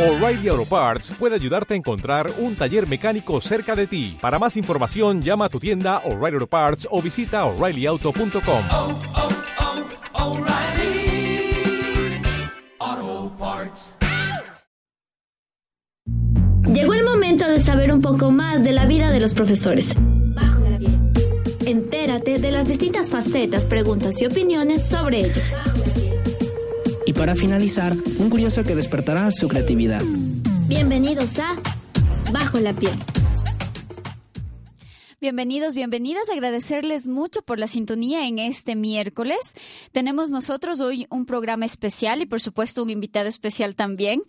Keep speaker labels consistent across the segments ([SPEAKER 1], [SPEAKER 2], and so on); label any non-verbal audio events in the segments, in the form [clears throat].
[SPEAKER 1] O'Reilly Auto Parts puede ayudarte a encontrar un taller mecánico cerca de ti. Para más información, llama a tu tienda O'Reilly Auto Parts o visita oreillyauto.com.
[SPEAKER 2] oh, oh, Parts.
[SPEAKER 3] Llegó el momento de saber un poco más de la vida de los profesores. Bajo la piel. Entérate de las distintas facetas, preguntas y opiniones sobre ellos.
[SPEAKER 4] Para finalizar, un curioso que despertará su creatividad.
[SPEAKER 3] Bienvenidos a Bajo la piel.
[SPEAKER 5] Bienvenidos, bienvenidas. Agradecerles mucho por la sintonía en este miércoles. Tenemos nosotros hoy un programa especial y por supuesto un invitado especial también.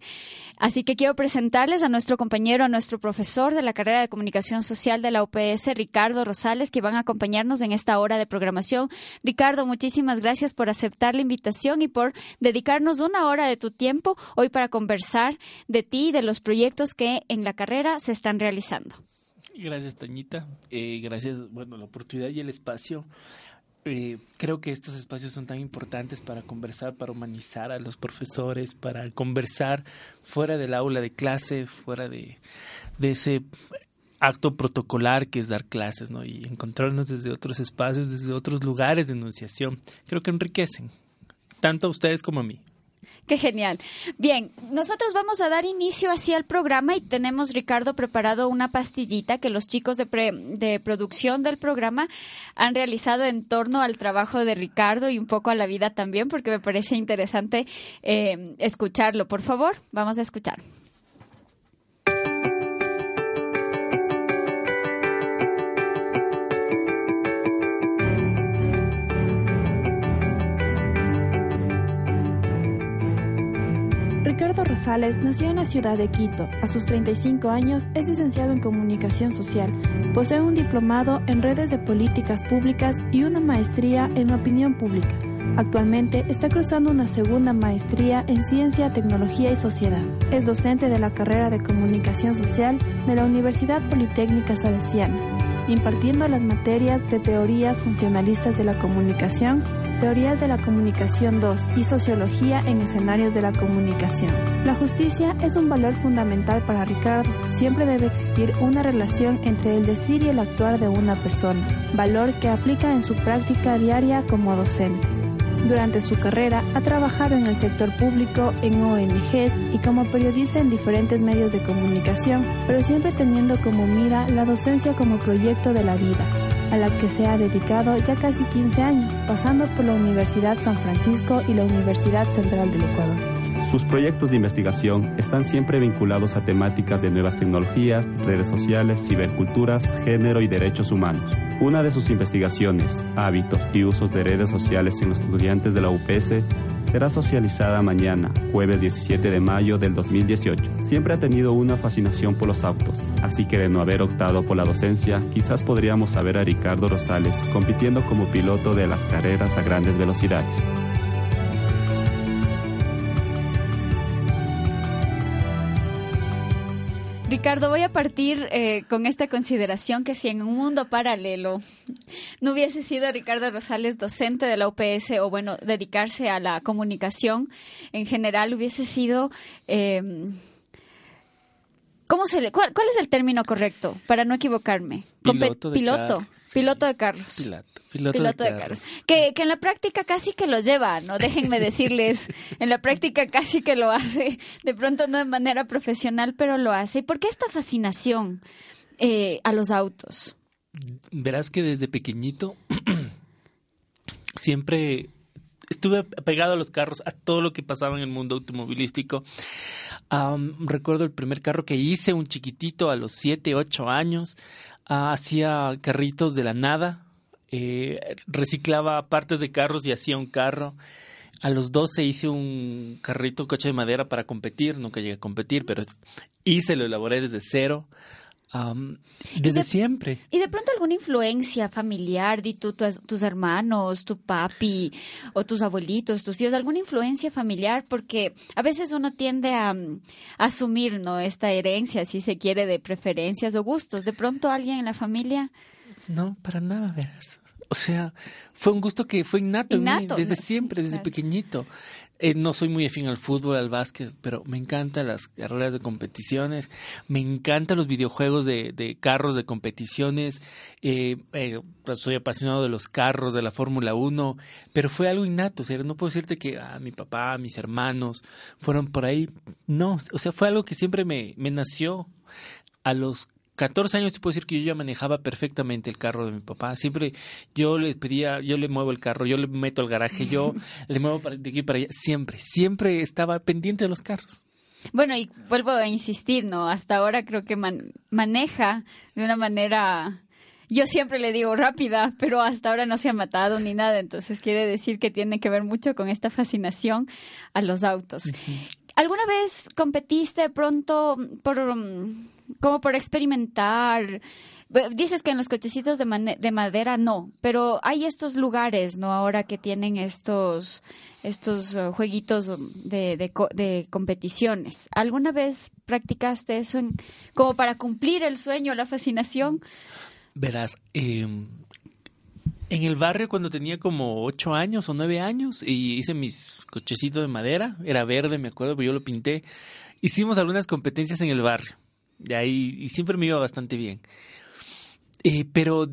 [SPEAKER 5] Así que quiero presentarles a nuestro compañero, a nuestro profesor de la carrera de comunicación social de la UPS, Ricardo Rosales, que van a acompañarnos en esta hora de programación. Ricardo, muchísimas gracias por aceptar la invitación y por dedicarnos una hora de tu tiempo hoy para conversar de ti y de los proyectos que en la carrera se están realizando.
[SPEAKER 6] Gracias, Tañita. Eh, gracias, bueno, la oportunidad y el espacio. Eh, creo que estos espacios son tan importantes para conversar, para humanizar a los profesores, para conversar fuera del aula de clase, fuera de, ese acto protocolar que es dar clases, ¿no? Y encontrarnos desde otros espacios, desde otros lugares de enunciación. Creo que enriquecen, tanto a ustedes como a mí. [laughs]
[SPEAKER 5] Qué genial. Bien, nosotros vamos a dar inicio así al programa y tenemos, Ricardo, preparado una pastillita que los chicos de, pre- de producción del programa han realizado en torno al trabajo de Ricardo y un poco a la vida también, porque me parece interesante eh, escucharlo. Por favor, vamos a escuchar.
[SPEAKER 7] Ricardo Rosales nació en la ciudad de Quito. A sus 35 años es licenciado en comunicación social. Posee un diplomado en redes de políticas públicas y una maestría en opinión pública. Actualmente está cursando una segunda maestría en ciencia, tecnología y sociedad. Es docente de la carrera de comunicación social de la Universidad Politécnica Salesiana, impartiendo las materias de teorías funcionalistas de la comunicación Teorías de la Comunicación 2 y Sociología en escenarios de la comunicación. La justicia es un valor fundamental para Ricardo. Siempre debe existir una relación entre el decir y el actuar de una persona, valor que aplica en su práctica diaria como docente. Durante su carrera ha trabajado en el sector público, en ONGs y como periodista en diferentes medios de comunicación, pero siempre teniendo como mira la docencia como proyecto de la vida, a la que se ha dedicado ya casi 15 años, pasando por la Universidad San Francisco y la Universidad Central del Ecuador.
[SPEAKER 8] Sus proyectos de investigación están siempre vinculados a temáticas de nuevas tecnologías, redes sociales, ciberculturas, género y derechos humanos. Una de sus investigaciones, hábitos y usos de redes sociales en los estudiantes de la UPS, será socializada mañana, jueves 17 de mayo del 2018. Siempre ha tenido una fascinación por los autos, así que de no haber optado por la docencia, quizás podríamos saber a Ricardo Rosales compitiendo como piloto de las carreras a grandes velocidades.
[SPEAKER 5] Ricardo, voy a partir eh, con esta consideración que si en un mundo paralelo no hubiese sido Ricardo Rosales docente de la UPS o bueno, dedicarse a la comunicación en general, hubiese sido... Eh, ¿Cómo se le, cuál, cuál es el término correcto para no equivocarme?
[SPEAKER 6] Piloto de
[SPEAKER 5] piloto,
[SPEAKER 6] sí.
[SPEAKER 5] piloto de carros.
[SPEAKER 6] Piloto, piloto,
[SPEAKER 5] Piloto
[SPEAKER 6] de,
[SPEAKER 5] de
[SPEAKER 6] carros.
[SPEAKER 5] carros. Que, que en la práctica casi que lo lleva, ¿no? Déjenme decirles, [laughs] en la práctica casi que lo hace, de pronto no de manera profesional, pero lo hace. ¿Y por qué esta fascinación eh, a los autos?
[SPEAKER 6] Verás que desde pequeñito [clears throat] siempre estuve pegado a los carros, a todo lo que pasaba en el mundo automovilístico. Recuerdo el primer carro que hice, un chiquitito a los 7, 8 años. Ah, hacía carritos de la nada, eh, reciclaba partes de carros y hacía un carro. A los 12 hice un carrito, un coche de madera para competir, nunca llegué a competir, pero hice, lo elaboré desde cero. Desde
[SPEAKER 5] de-
[SPEAKER 6] siempre.
[SPEAKER 5] ¿Y de pronto alguna influencia familiar, di tú, tu- tus hermanos, tu papi o tus abuelitos, tus tíos, alguna influencia familiar? Porque a veces uno tiende a, mm, asumir, ¿no? Esta herencia, si se quiere, de preferencias o gustos. De pronto alguien en la familia...
[SPEAKER 6] No, para nada, verás. O sea, fue un gusto que fue innato, en mí, desde
[SPEAKER 5] ¿no? Sí,
[SPEAKER 6] siempre, desde
[SPEAKER 5] claro.
[SPEAKER 6] pequeñito. Eh, no soy muy afín al fútbol, al básquet, pero me encantan las carreras de competiciones, me encantan los videojuegos de, de carros de competiciones, eh, eh, soy apasionado de los carros, de la Fórmula 1, pero fue algo innato, o sea, no puedo decirte que ah, mi papá, mis hermanos fueron por ahí, no, o sea, fue algo que siempre me, me nació a los 14 años te puedo decir que yo ya manejaba perfectamente el carro de mi papá. Siempre yo le pedía, yo le muevo el carro, yo le meto al garaje, yo [laughs] le muevo para- de aquí para allá. Siempre, siempre estaba pendiente de los carros.
[SPEAKER 5] Bueno, y vuelvo a insistir, ¿no? Hasta ahora creo que man- maneja de una manera, yo siempre le digo rápida, pero hasta ahora no se ha matado ni nada, entonces quiere decir que tiene que ver mucho con esta fascinación a los autos. ¿Alguna vez competiste pronto por, como por experimentar? Dices que en los cochecitos de, de madera no, pero hay estos lugares, ¿no? Ahora que tienen estos, estos eh, jueguitos de, de, de competiciones. ¿Alguna vez practicaste eso en- como para cumplir el sueño, la fascinación?
[SPEAKER 6] Verás, eh, en el barrio cuando tenía como ocho años o nueve años y hice mis cochecitos de madera, era verde, me acuerdo, pero yo lo pinté. Hicimos algunas competencias en el barrio y ahí y siempre me iba bastante bien. Eh, pero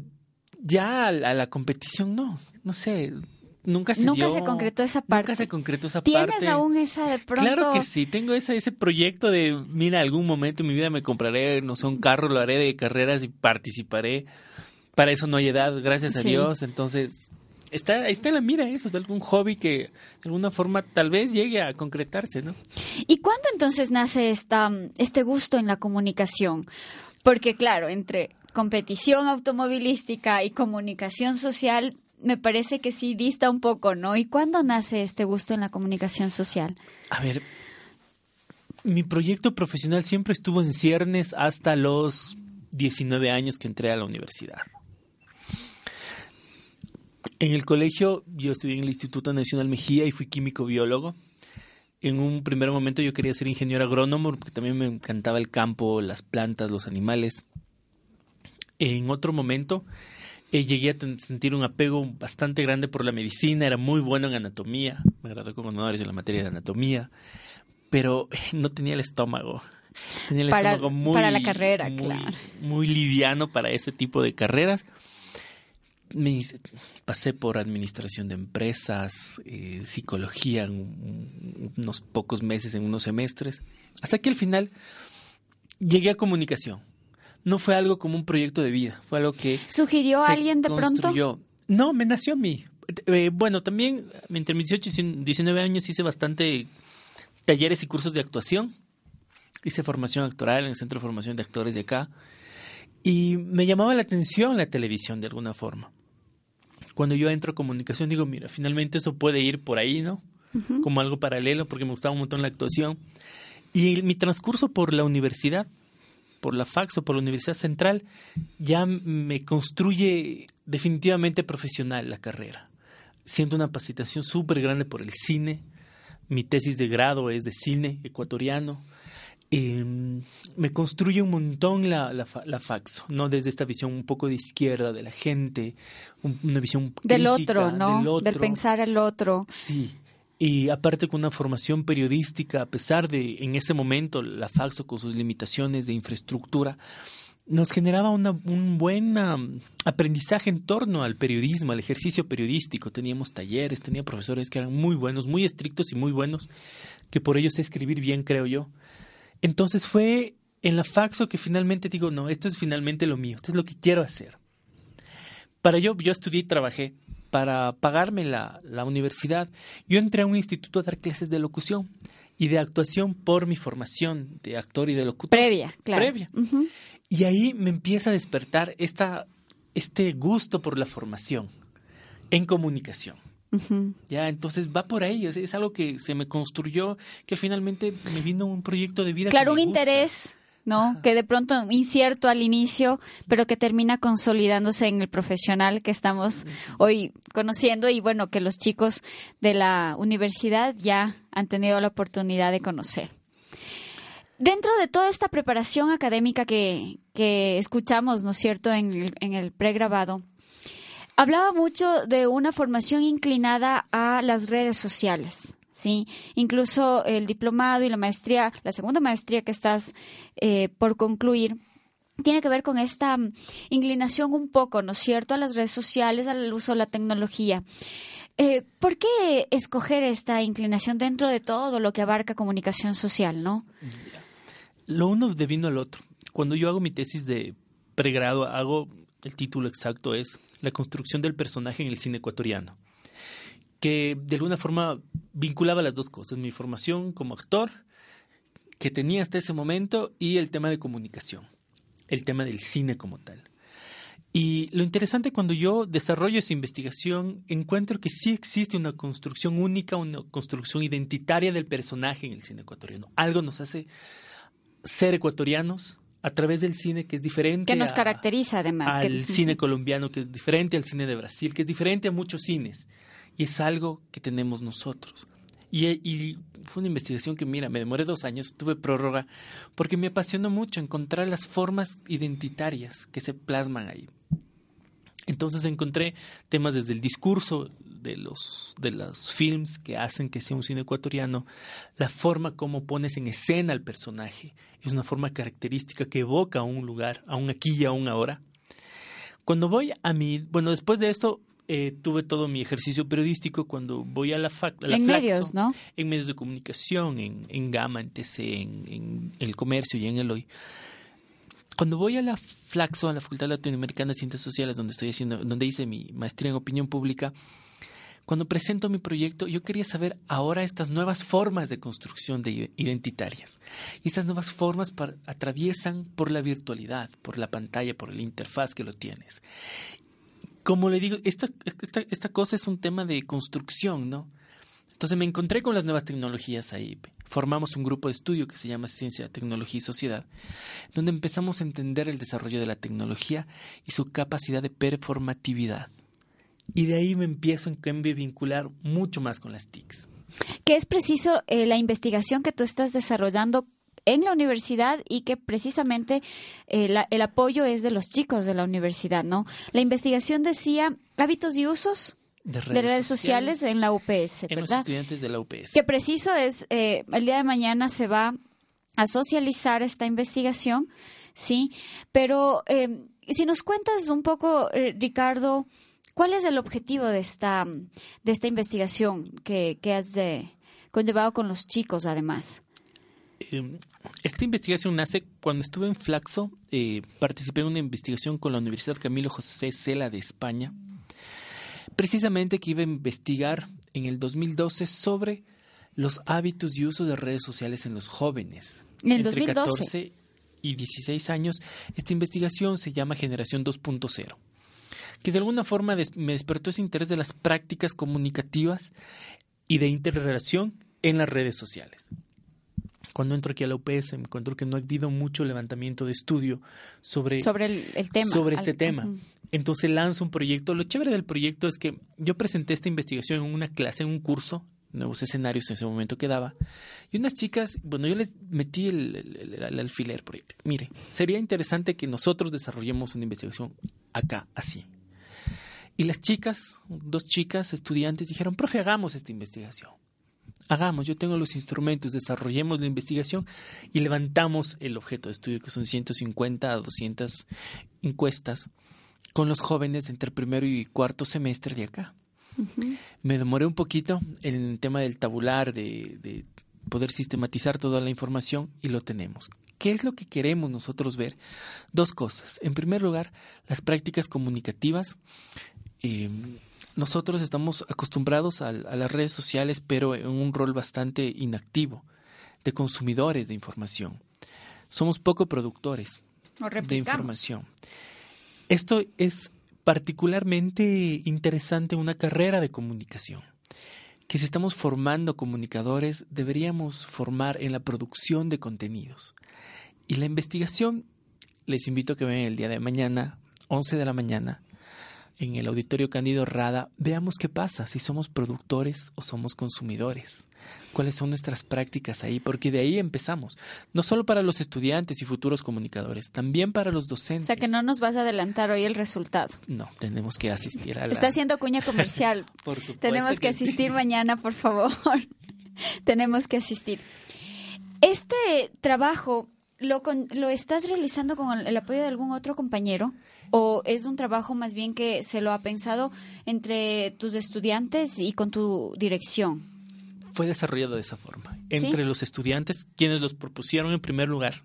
[SPEAKER 6] ya a, la a la competición no, no sé, nunca se
[SPEAKER 5] Nunca
[SPEAKER 6] dio,
[SPEAKER 5] se concretó esa parte.
[SPEAKER 6] Nunca se concretó esa
[SPEAKER 5] ¿Tienes
[SPEAKER 6] parte.
[SPEAKER 5] aún esa de pronto?
[SPEAKER 6] Claro que sí, tengo ese, ese proyecto de, mira, algún momento en mi vida me compraré, no sé, un carro, lo haré de carreras y participaré. Para eso no hay edad, gracias a
[SPEAKER 5] Sí.
[SPEAKER 6] Dios. Entonces, está, ahí está en la mira eso, de algún hobby que de alguna forma tal vez llegue a concretarse, ¿no?
[SPEAKER 5] ¿Y cuándo entonces nace esta, este gusto en la comunicación? Porque claro, entre competición automovilística y comunicación social, me parece que sí dista un poco, ¿no? ¿Y cuándo nace este gusto en la comunicación social?
[SPEAKER 6] A ver, mi proyecto profesional siempre estuvo en ciernes hasta los 19 años que entré a la universidad. En el colegio yo estudié en el Instituto Nacional Mejía y fui químico biólogo. En un primer momento yo quería ser ingeniero agrónomo porque también me encantaba el campo, las plantas, los animales. En otro momento eh, llegué a sentir un apego bastante grande por la medicina, era muy bueno en anatomía, me gradué con honores en la materia de anatomía, pero eh, no tenía el estómago. Tenía el
[SPEAKER 5] Para-
[SPEAKER 6] estómago muy,
[SPEAKER 5] para la carrera,
[SPEAKER 6] muy-
[SPEAKER 5] claro.
[SPEAKER 6] muy liviano para ese tipo de carreras. Me pasé por administración de empresas, eh, psicología en un- unos pocos meses, en unos semestres, hasta que al final llegué a comunicación. No fue algo como un proyecto de vida, fue algo que
[SPEAKER 5] ¿Sugirió
[SPEAKER 6] se
[SPEAKER 5] alguien de pronto?
[SPEAKER 6] No, me nació a mí. Eh, bueno, también entre mis 18 y 19 años hice bastante talleres y cursos de actuación. Hice formación actoral en el Centro de Formación de Actores de acá. Y me llamaba la atención la televisión de alguna forma. Cuando yo entro a comunicación digo, mira, finalmente eso puede ir por ahí, ¿no? Como algo paralelo, porque me gustaba un montón la actuación. Y mi transcurso por la universidad, por la FAX o por la Universidad Central, ya me construye definitivamente profesional la carrera. Siento una capacitación súper grande por el cine. Mi tesis de grado es de cine ecuatoriano. Eh, me construye un montón la, la, la Faxo, ¿no? Desde esta visión un poco de izquierda de la gente, un- una visión
[SPEAKER 5] Del
[SPEAKER 6] crítica
[SPEAKER 5] otro, ¿no?
[SPEAKER 6] del
[SPEAKER 5] Del
[SPEAKER 6] otro.
[SPEAKER 5] pensar al otro.
[SPEAKER 6] Sí. Y aparte con una formación periodística, a pesar de en ese momento la Faxo con sus limitaciones de infraestructura, nos generaba una- un buen um, aprendizaje en torno al periodismo, al ejercicio periodístico. Teníamos talleres, tenía profesores que eran muy buenos, muy estrictos y muy buenos, que por ello sé escribir bien, creo yo. Entonces fue en la Faxo que finalmente digo, no, esto es finalmente lo mío, esto es lo que quiero hacer. Para ello, yo estudié y trabajé para pagarme la, la universidad. Yo entré a un instituto a dar clases de locución y de actuación por mi formación de actor y de locutor.
[SPEAKER 5] Previa, claro.
[SPEAKER 6] Previa. Y ahí me empieza a despertar esta, este gusto por la formación en comunicación. Ya, entonces va por ahí, es, es algo que se me construyó, que finalmente me vino un proyecto de vida. que
[SPEAKER 5] Claro, un
[SPEAKER 6] me gusta.
[SPEAKER 5] interés, ¿no?
[SPEAKER 6] Ajá.
[SPEAKER 5] Que de pronto incierto al inicio, pero que termina consolidándose en el profesional que estamos hoy conociendo y bueno, que los chicos de la universidad ya han tenido la oportunidad de conocer. Dentro de toda esta preparación académica que, que escuchamos, ¿no es cierto?, en el, en el pregrabado, hablaba mucho de una formación inclinada a las redes sociales, Sí, incluso el diplomado y la maestría, la segunda maestría que estás eh, por concluir, tiene que ver con esta mm, inclinación un poco, ¿no es cierto?, a las redes sociales, al uso de la tecnología. Eh, ¿Por qué escoger esta inclinación dentro de todo lo que abarca comunicación social, no?
[SPEAKER 6] Lo uno devino al otro. Cuando yo hago mi tesis de pregrado, hago el título exacto es La construcción del personaje en el cine ecuatoriano, que de alguna forma vinculaba las dos cosas, mi formación como actor que tenía hasta ese momento y el tema de comunicación, el tema del cine como tal. Y lo interesante cuando yo desarrollo esa investigación, encuentro que sí existe una construcción única, una construcción identitaria del personaje en el cine ecuatoriano. Algo nos hace ser ecuatorianos a través del cine que es diferente.
[SPEAKER 5] Que nos
[SPEAKER 6] a-
[SPEAKER 5] caracteriza además.
[SPEAKER 6] Al
[SPEAKER 5] que-
[SPEAKER 6] cine [laughs] colombiano que es diferente al cine de Brasil, que es diferente a muchos cines. Y es algo que tenemos nosotros. Y, y fue una investigación que, mira, me demoré dos años, tuve prórroga, porque me apasionó mucho encontrar las formas identitarias que se plasman ahí. Entonces encontré temas desde el discurso de los, de los films que hacen que sea un cine ecuatoriano, la forma como pones en escena al personaje, es una forma característica que evoca a un lugar, a un aquí y a un ahora. Cuando voy a mi, bueno, después de esto eh, tuve todo mi ejercicio periodístico, cuando voy a la, fac, a la
[SPEAKER 5] En
[SPEAKER 6] Flaxo,
[SPEAKER 5] medios, ¿no?
[SPEAKER 6] en medios de comunicación, en, en Gama, en TC, en, en el comercio y en Eloy. Cuando voy a la Flaxo, a la Facultad Latinoamericana de Ciencias Sociales, donde estoy haciendo, donde hice mi maestría en opinión pública, cuando presento mi proyecto, yo quería saber ahora estas nuevas formas de construcción de identitarias. Y estas nuevas formas par- atraviesan por la virtualidad, por la pantalla, por la interfaz que lo tienes. Como le digo, esta, esta, esta cosa es un tema de construcción, ¿no? Entonces me encontré con las nuevas tecnologías ahí. Formamos un grupo de estudio que se llama Ciencia, Tecnología y Sociedad, donde empezamos a entender el desarrollo de la tecnología y su capacidad de performatividad. Y de ahí me empiezo a vincular mucho más con las TICs.
[SPEAKER 5] que es preciso eh, la investigación que tú estás desarrollando en la universidad y que precisamente eh, el apoyo es de los chicos de la universidad, ¿no? La investigación decía hábitos y usos
[SPEAKER 6] De
[SPEAKER 5] de redes sociales, en la UPS,
[SPEAKER 6] en los
[SPEAKER 5] ¿verdad?
[SPEAKER 6] estudiantes de la UPS.
[SPEAKER 5] Que preciso es, eh, el día de mañana se va a socializar esta investigación, ¿sí? Pero eh, si nos cuentas un poco, eh, Ricardo, ¿cuál es el objetivo de esta, de esta investigación que, que has eh, conllevado con los chicos, además?
[SPEAKER 6] Eh, esta investigación nace cuando estuve en Flaxo, eh, participé en una investigación con la Universidad Camilo José Cela de España, precisamente que iba a investigar en el 2012 sobre los hábitos y uso de redes sociales en los jóvenes.
[SPEAKER 5] En el
[SPEAKER 6] Entre
[SPEAKER 5] 2012.
[SPEAKER 6] 14 y 16 años, esta investigación se llama Generación 2.0 que de alguna forma des- me despertó ese interés de las prácticas comunicativas y de interrelación en las redes sociales. Cuando entro aquí a la UPS me encuentro que no ha habido mucho levantamiento de estudio sobre,
[SPEAKER 5] Sobre el, el tema.
[SPEAKER 6] sobre este
[SPEAKER 5] Al-
[SPEAKER 6] tema. Entonces lanzo un proyecto. Lo chévere del proyecto es que yo presenté esta investigación en una clase, en un curso, nuevos escenarios en ese momento que daba. Y unas chicas, bueno, yo les metí el, el- el- el alfiler por ahí. Mire, sería interesante que nosotros desarrollemos una investigación acá, así. Y las chicas, dos chicas estudiantes, dijeron, profe, hagamos esta investigación. Hagamos, yo tengo los instrumentos, desarrollemos la investigación y levantamos el objeto de estudio, que son 150 a 200 encuestas con los jóvenes entre primero y cuarto semestre de acá. Me demoré un poquito en el tema del tabular, de, de poder sistematizar toda la información y lo tenemos. ¿Qué es lo que queremos nosotros ver? Dos cosas. En primer lugar, las prácticas comunicativas. Eh, nosotros estamos acostumbrados a, a las redes sociales, pero en un rol bastante inactivo de consumidores de información. Somos poco productores de información. Esto es particularmente interesante en una carrera de comunicación, que si estamos formando comunicadores, deberíamos formar en la producción de contenidos. Y la investigación, les invito a que vean el día de mañana, 11 de la mañana, en el Auditorio Cándido Rada, veamos qué pasa, si somos productores o somos consumidores. ¿Cuáles son nuestras prácticas ahí? Porque de ahí empezamos. No solo para los estudiantes y futuros comunicadores, también para los
[SPEAKER 5] O
[SPEAKER 6] docentes.
[SPEAKER 5] sea que no nos vas a adelantar hoy el resultado.
[SPEAKER 6] No, tenemos que asistir a la...
[SPEAKER 5] Está haciendo cuña comercial. [laughs]
[SPEAKER 6] Por supuesto
[SPEAKER 5] Tenemos que asistir mañana, por favor. [laughs] tenemos que asistir. Este trabajo, ¿lo, con- ¿lo estás realizando con el apoyo de algún otro compañero? ¿O es un trabajo más bien que se lo ha pensado entre tus estudiantes y con tu dirección?
[SPEAKER 6] Fue desarrollado de esa forma. Entre los estudiantes, quienes los propusieron en primer lugar,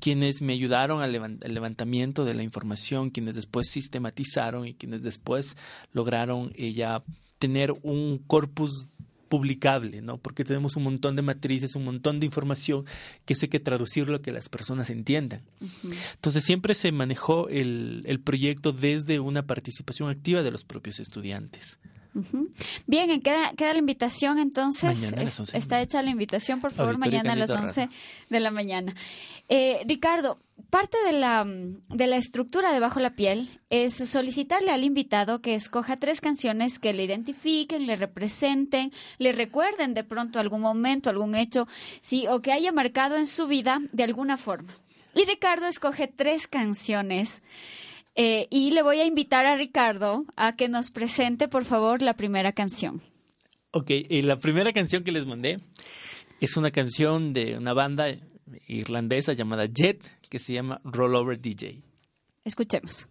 [SPEAKER 6] quienes me ayudaron al levan- al levantamiento de la información, quienes después sistematizaron y quienes después lograron eh, ya tener un corpus publicable, ¿no? Porque tenemos un montón de matrices, un montón de información que eso hay que traducirlo a que las personas entiendan. Entonces siempre se manejó el, el proyecto desde una participación activa de los propios estudiantes.
[SPEAKER 5] Bien, queda, queda la invitación entonces.
[SPEAKER 6] Mañana a las
[SPEAKER 5] Es-
[SPEAKER 6] 11.
[SPEAKER 5] está hecha la invitación, por favor,
[SPEAKER 6] Auditorio
[SPEAKER 5] mañana a las
[SPEAKER 6] Canito
[SPEAKER 5] 11 de la mañana. Eh, Ricardo, parte de la, de la estructura de Bajo la Piel es solicitarle al invitado que escoja tres canciones que le identifiquen, le representen, le recuerden de pronto algún momento, algún hecho, sí, o que haya marcado en su vida de alguna forma. Y Ricardo escoge tres canciones. Eh, y le voy a invitar a Ricardo a que nos presente, por favor, la primera canción.
[SPEAKER 6] Ok, y la primera canción que les mandé es una canción de una banda irlandesa llamada Jet que se llama Rollover DJ.
[SPEAKER 5] Escuchemos.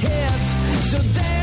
[SPEAKER 2] Kids. So dance,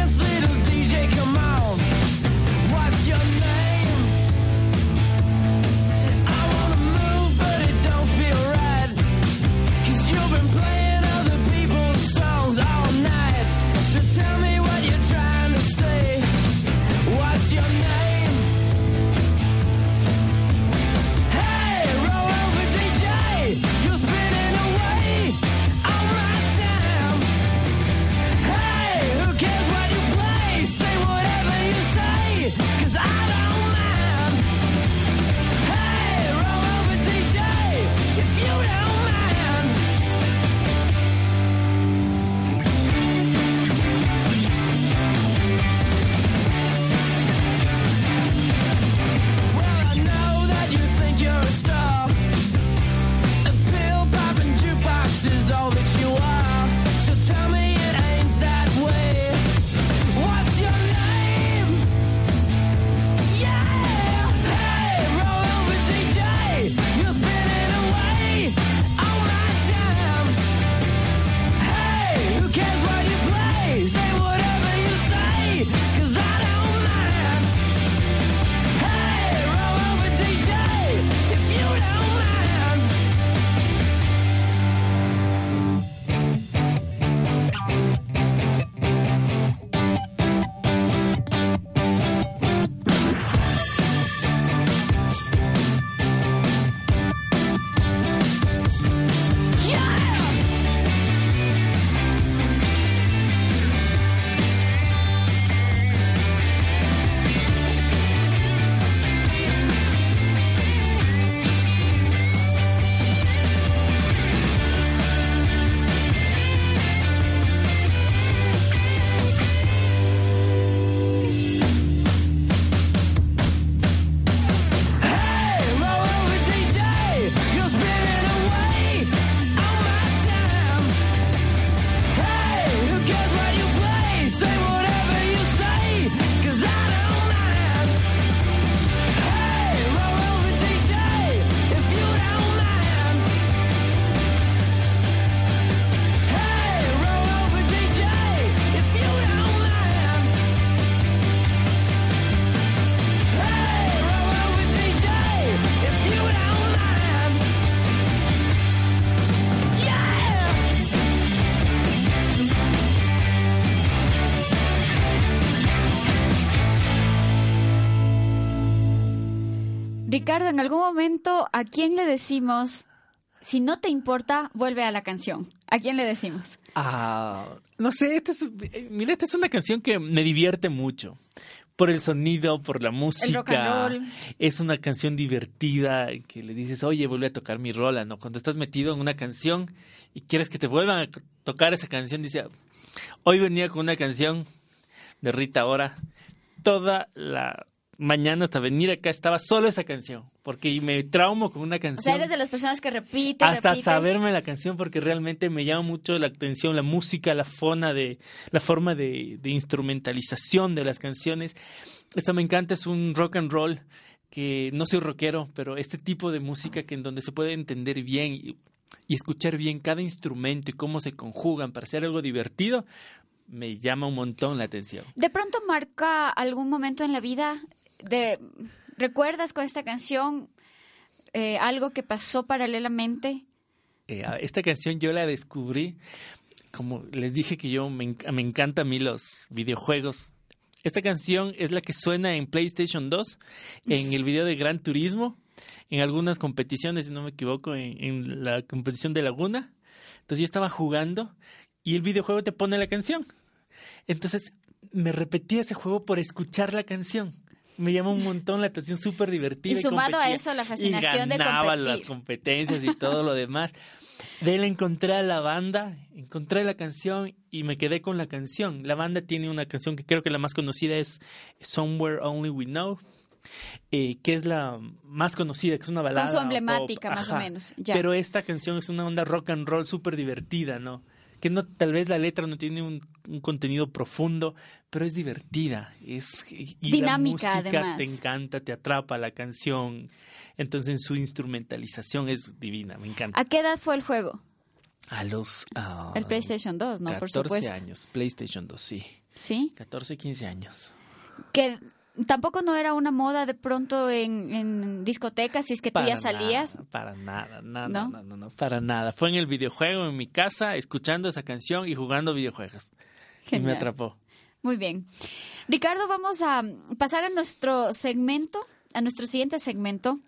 [SPEAKER 5] Ricardo, en algún momento, ¿a quién le decimos, si no te importa, vuelve a la canción? ¿A quién le decimos?
[SPEAKER 6] Ah, no sé, esta es, mira, esta es una canción que me divierte mucho. Por el sonido, por la música.
[SPEAKER 5] rock and roll.
[SPEAKER 6] Es una canción divertida que le dices, oye, vuelve a tocar mi rola, ¿no? Cuando estás metido en una canción y quieres que te vuelvan a tocar esa canción, dice, Hoy venía con una canción de Rita Ora. Toda la mañana hasta venir acá estaba solo esa canción, porque me traumo con una
[SPEAKER 5] O sea,
[SPEAKER 6] canción.
[SPEAKER 5] eres de las personas que repite,
[SPEAKER 6] hasta
[SPEAKER 5] repite.
[SPEAKER 6] saberme la canción porque realmente me llama mucho la atención la música, la fona de la forma de, de instrumentalización de las canciones. Esta me encanta, es un rock and roll que no soy rockero, pero este tipo de música que en donde se puede entender bien y, y escuchar bien cada instrumento y cómo se conjugan para hacer algo divertido, me llama un montón la atención.
[SPEAKER 5] ¿De pronto marca algún momento en la vida? ¿Recuerdas con esta canción eh, algo que pasó paralelamente?
[SPEAKER 6] Eh, esta canción yo la descubrí, como les dije que yo me, me encanta a mí los videojuegos. Esta canción es la que suena en PlayStation 2, en el video de Gran Turismo, en algunas competiciones, si no me equivoco, en, en la competición de Laguna. Entonces yo estaba jugando y el videojuego te pone la canción. Entonces me repetí ese juego por escuchar la canción. Me llama un montón la atención, súper divertida.
[SPEAKER 5] Y sumado a eso, la fascinación
[SPEAKER 6] y
[SPEAKER 5] de
[SPEAKER 6] ganaba
[SPEAKER 5] competir.
[SPEAKER 6] las competencias y todo lo demás. De él encontré a la banda, encontré la canción y me quedé con la canción. La banda tiene una canción que creo que la más conocida es Somewhere Only We Know, eh, que es la más conocida, que es una balada.
[SPEAKER 5] su emblemática,
[SPEAKER 6] pop,
[SPEAKER 5] más o menos, ya.
[SPEAKER 6] Pero esta canción es una onda rock and roll súper divertida, ¿no? Que no, tal vez la letra no tiene un, un contenido profundo, pero es divertida. Es, y
[SPEAKER 5] Dinámica,
[SPEAKER 6] la música
[SPEAKER 5] además.
[SPEAKER 6] te encanta, te atrapa la canción. Entonces su instrumentalización es divina, me encanta.
[SPEAKER 5] ¿A qué edad fue el juego?
[SPEAKER 6] A los... ah,
[SPEAKER 5] El PlayStation 2, ¿no? Por
[SPEAKER 6] 14
[SPEAKER 5] supuesto.
[SPEAKER 6] años, PlayStation 2, sí.
[SPEAKER 5] Sí.
[SPEAKER 6] 14, 15 años.
[SPEAKER 5] Que tampoco no era una moda de pronto en, en discotecas, si es que tú ya salías.
[SPEAKER 6] Nada, para nada, nada,
[SPEAKER 5] ¿No?
[SPEAKER 6] no, no, no, para nada. Fue en el videojuego, en mi casa, escuchando esa canción y jugando videojuegos. Y me
[SPEAKER 5] Genial.
[SPEAKER 6] atrapó.
[SPEAKER 5] Muy bien. Ricardo, vamos a pasar a nuestro segmento, a nuestro siguiente segmento.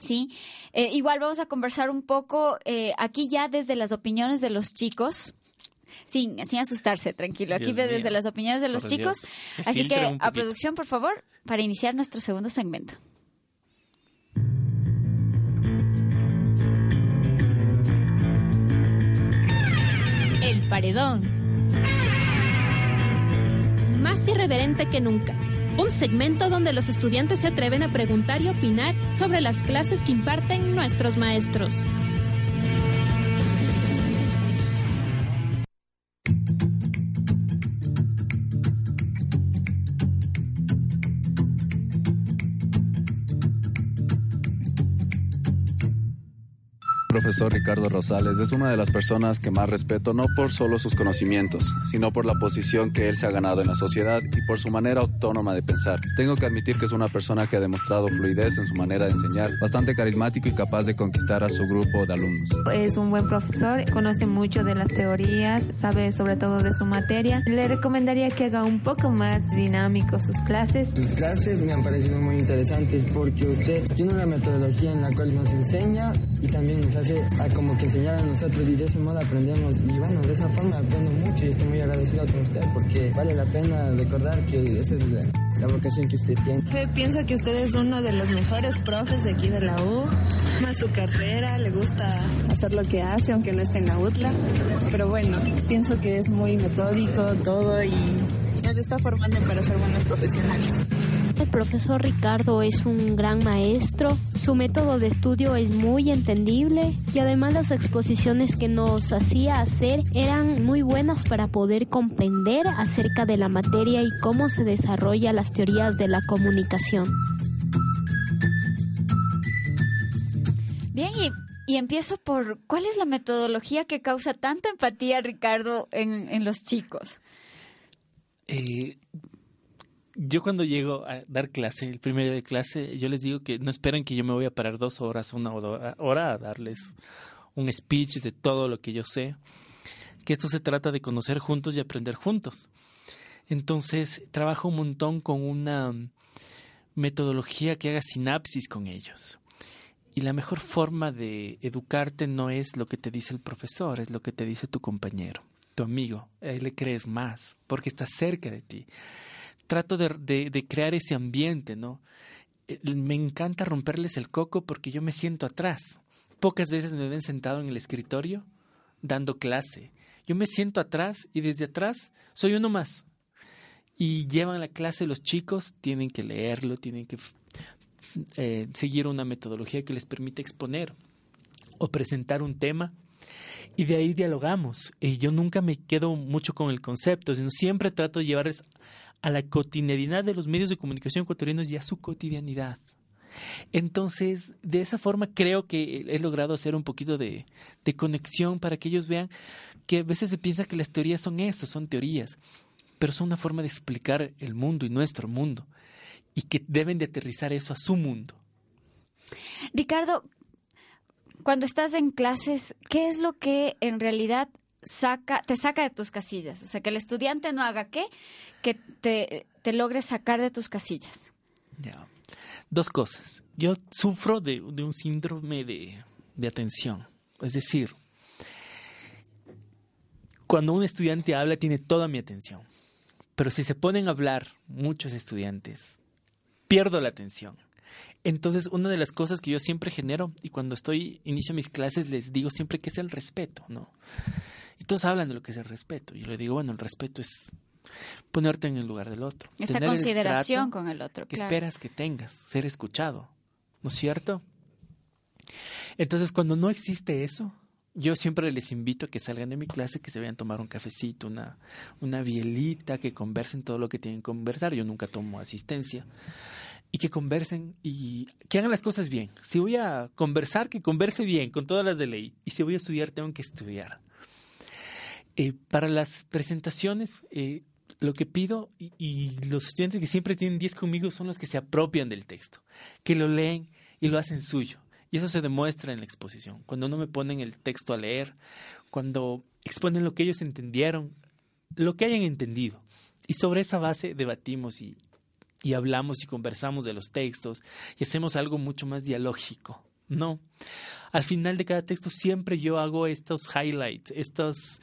[SPEAKER 5] Sí, Eh, igual vamos a conversar un poco eh, aquí ya desde las opiniones de los chicos. Sin, sin asustarse, tranquilo. Aquí
[SPEAKER 6] Dios
[SPEAKER 5] desde
[SPEAKER 6] mío.
[SPEAKER 5] las opiniones de los
[SPEAKER 6] Por
[SPEAKER 5] chicos.
[SPEAKER 6] Dios.
[SPEAKER 5] Así que a producción, por favor, para iniciar nuestro segundo segmento.
[SPEAKER 9] El paredón. Más irreverente que nunca. Un segmento donde los estudiantes se atreven a preguntar y opinar sobre las clases que imparten nuestros maestros.
[SPEAKER 10] Profesor Ricardo Rosales es una de las personas que más respeto no por solo sus conocimientos, sino por la posición que él se ha ganado en la sociedad y por su manera autónoma de pensar. Tengo que admitir que es una persona que ha demostrado fluidez en su manera de enseñar, bastante carismático y capaz de conquistar a su grupo de alumnos.
[SPEAKER 11] Es un buen profesor, conoce mucho de las teorías, sabe sobre todo de su materia. Le recomendaría que haga un poco más dinámico sus clases.
[SPEAKER 12] Sus clases me han parecido muy interesantes porque usted tiene una metodología en la cual nos enseña y también nos hace a como que enseñar a nosotros y de ese modo aprendemos y bueno, de esa forma aprendo mucho y estoy muy agradecido con usted porque vale la pena recordar que esa es la, la vocación que usted tiene.
[SPEAKER 13] Pienso que usted es uno de los mejores profes de aquí de la U. Más su carrera, le gusta hacer lo que hace, aunque no esté en la UTLA. Pero bueno, pienso que es muy metódico todo y nos está formando para ser buenos profesionales.
[SPEAKER 14] El profesor Ricardo es un gran maestro, su método de estudio es muy entendible y además las exposiciones que nos hacía hacer eran muy buenas para poder comprender acerca de la materia y cómo se desarrolla las teorías de la comunicación.
[SPEAKER 5] Bien, y, y empiezo por, ¿cuál es la metodología que causa tanta empatía, Ricardo, en, en los chicos?
[SPEAKER 6] Eh, yo cuando llego a dar clase, el primer día de clase, yo les digo que no esperen que yo me voy a parar dos horas, una hora, a darles un speech de todo lo que yo sé, que esto se trata de conocer juntos y aprender juntos. Entonces, trabajo un montón con una metodología que haga sinapsis con ellos. Y la mejor forma de educarte no es lo que te dice el profesor, es lo que te dice tu compañero, tu amigo. A él le crees más, porque está cerca de ti. Trato de, crear ese ambiente, ¿no? Eh, Me encanta romperles el coco porque yo me siento atrás. Pocas veces me ven sentado en el escritorio dando clase. Yo me siento atrás y desde atrás soy uno más. Y llevan la clase los chicos, tienen que leerlo, tienen que eh, seguir una metodología que les permite exponer o presentar un tema y de ahí dialogamos. Y yo nunca me quedo mucho con el concepto, sino siempre trato de llevarles a la cotidianidad de los medios de comunicación ecuatorianos y a su cotidianidad. Entonces, de esa forma creo que he logrado hacer un poquito de, de conexión para que ellos vean que a veces se piensa que las teorías son eso, son teorías, pero son una forma de explicar el mundo y nuestro mundo, y que deben de aterrizar eso a su mundo.
[SPEAKER 5] Ricardo, cuando estás en clases, ¿qué es lo que en realidad saca, te saca de tus casillas? O sea, que el estudiante no haga qué, que te, te sacar de tus casillas.
[SPEAKER 6] Ya. Dos cosas. Yo sufro de, de un síndrome de, de atención. Es decir, cuando un estudiante habla tiene toda mi atención. Pero si se ponen a hablar muchos estudiantes, pierdo la atención. Entonces, una de las cosas que yo siempre genero, y cuando estoy, inicio mis clases, les digo siempre que es el respeto, ¿no? Y todos hablan de lo que es el respeto. Yo les digo, bueno, el respeto es ponerte en el lugar del otro.
[SPEAKER 5] Esta
[SPEAKER 6] tener
[SPEAKER 5] consideración con el otro,
[SPEAKER 6] Que
[SPEAKER 5] claro.
[SPEAKER 6] esperas que tengas, ser escuchado, ¿no es cierto? Entonces, cuando no existe eso, yo siempre les invito a que salgan de mi clase, que se vayan a tomar un cafecito, una, una bielita, que conversen todo lo que tienen que conversar. Yo nunca tomo asistencia. Y que conversen y que hagan las cosas bien. Si voy a conversar, que converse bien, con todas las de ley. Y si voy a estudiar, tengo que estudiar. Eh, para las presentaciones, eh, lo que pido, y, los estudiantes que siempre tienen 10 conmigo son los que se apropian del texto, que lo leen y lo hacen suyo. Y eso se demuestra en la exposición. Cuando no me ponen el texto a leer, cuando exponen lo que ellos entendieron, lo que hayan entendido. Y sobre esa base debatimos y, y hablamos y conversamos de los textos y hacemos algo mucho más dialógico. No. Al final de cada texto siempre yo hago estos highlights, estos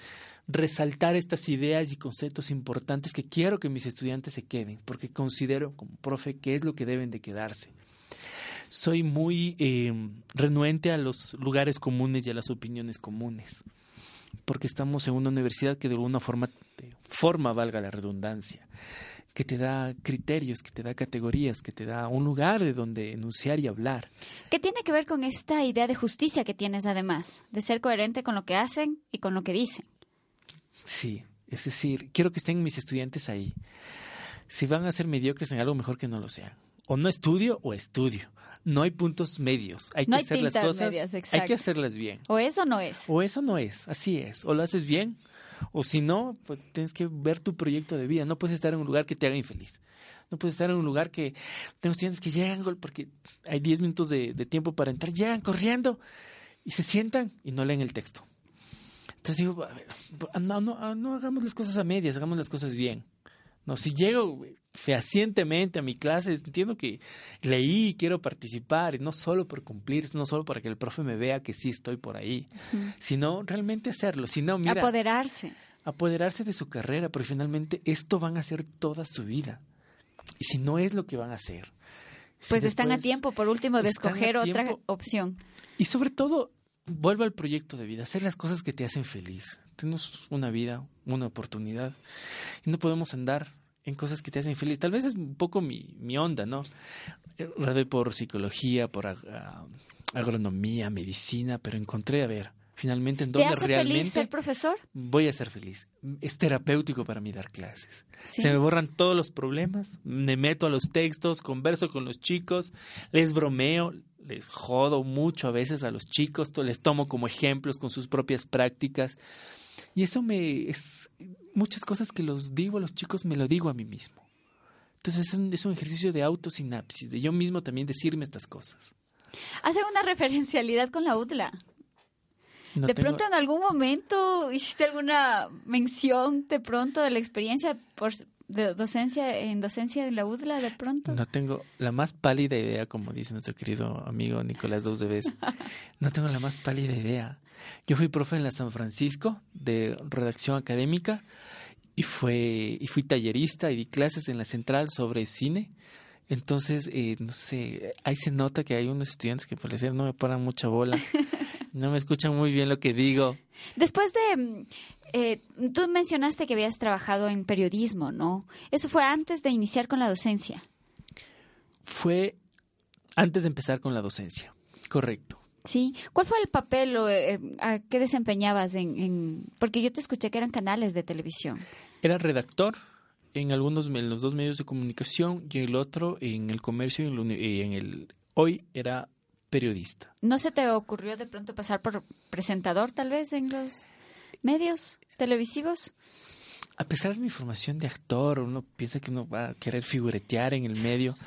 [SPEAKER 6] resaltar estas ideas y conceptos importantes que quiero que mis estudiantes se queden, porque considero como profe que es lo que deben de quedarse. Soy muy eh, renuente a los lugares comunes y a las opiniones comunes, porque estamos en una universidad que de alguna forma te forma, valga la redundancia, que te da criterios, que te da categorías, que te da un lugar de donde enunciar y hablar.
[SPEAKER 5] ¿Qué tiene que ver con esta idea de justicia que tienes además? De ser coherente con lo que hacen y con lo que dicen.
[SPEAKER 6] Sí, es decir, quiero que estén mis estudiantes ahí. Si van a ser mediocres en algo, mejor que no lo sean. O no estudio o estudio. No hay puntos medios. Hay
[SPEAKER 5] No
[SPEAKER 6] que
[SPEAKER 5] hay
[SPEAKER 6] hacer las cosas.
[SPEAKER 5] medias,
[SPEAKER 6] hay que hacerlas bien.
[SPEAKER 5] O eso no es.
[SPEAKER 6] O eso no es, así es. O lo haces bien, o si no, pues tienes que ver tu proyecto de vida. No puedes estar en un lugar que te haga infeliz. No puedes estar en un lugar que tengo estudiantes que llegan porque hay 10 minutos de, de tiempo para entrar, llegan corriendo y se sientan y no leen el texto. Entonces digo, a ver, no, no, no hagamos las cosas a medias, hagamos las cosas bien. No, si llego fehacientemente a mi clase, entiendo que leí y quiero participar, y no solo por cumplir, no solo para que el profe me vea que sí estoy por ahí, sino realmente hacerlo. Si no, mira,
[SPEAKER 5] Apoderarse.
[SPEAKER 6] apoderarse de su carrera, porque finalmente esto van a hacer toda su vida. Y si no es lo que van a hacer. si
[SPEAKER 5] Pues están a tiempo, por último, de escoger otra opción.
[SPEAKER 6] Y sobre todo, vuelvo al proyecto de vida, hacer las cosas que te hacen feliz. Tenemos una vida, una oportunidad, y no podemos andar en cosas que te hacen feliz. Tal vez es un poco mi, mi onda, ¿no? Eh, Radé por psicología, por ag- ah, agronomía, medicina, pero encontré, a ver, finalmente en
[SPEAKER 5] ¿Te
[SPEAKER 6] donde
[SPEAKER 5] hace
[SPEAKER 6] realmente
[SPEAKER 5] feliz ser profesor?
[SPEAKER 6] voy a ser feliz. Es terapéutico para mí dar clases.
[SPEAKER 5] Sí.
[SPEAKER 6] Se me borran todos los problemas, me meto a los textos, converso con los chicos, les bromeo, les jodo mucho a veces a los chicos, les tomo como ejemplos con sus propias prácticas. Y eso me es muchas cosas que los digo a los chicos me lo digo a mí mismo. Entonces es un, es un ejercicio de autosinapsis, de yo mismo también decirme estas cosas.
[SPEAKER 5] Hace una [laughs] referencialidad con la UDLA.
[SPEAKER 6] No
[SPEAKER 5] de
[SPEAKER 6] tengo-
[SPEAKER 5] pronto en algún momento hiciste alguna mención de pronto de la experiencia por de docencia en docencia en la UDLA de pronto.
[SPEAKER 6] No tengo la más pálida idea, como dice nuestro querido amigo Nicolás Dousdebes. [laughs] No tengo la más pálida idea. Yo fui profe en la San Francisco de redacción académica y fue y fui tallerista y di clases en la central sobre cine. Entonces, eh, no sé, ahí se nota que hay unos estudiantes que parecen no me paran mucha bola. [laughs] No me escuchan muy bien lo que digo.
[SPEAKER 5] Después de... mm, eh, tú mencionaste que habías trabajado en periodismo, ¿no? Eso fue antes de iniciar con la docencia.
[SPEAKER 6] Fue antes de empezar con la docencia. Correcto.
[SPEAKER 5] Sí. ¿Cuál fue el papel o eh, a qué desempeñabas en, en- Porque yo te escuché que eran canales de televisión.
[SPEAKER 6] Era redactor en algunos en los dos medios de comunicación y el otro en el comercio y en el, en el hoy era periodista.
[SPEAKER 5] ¿No se te ocurrió de pronto pasar por presentador tal vez en los medios televisivos?
[SPEAKER 6] A pesar de mi formación de actor, uno piensa que uno va a querer figuretear en el medio,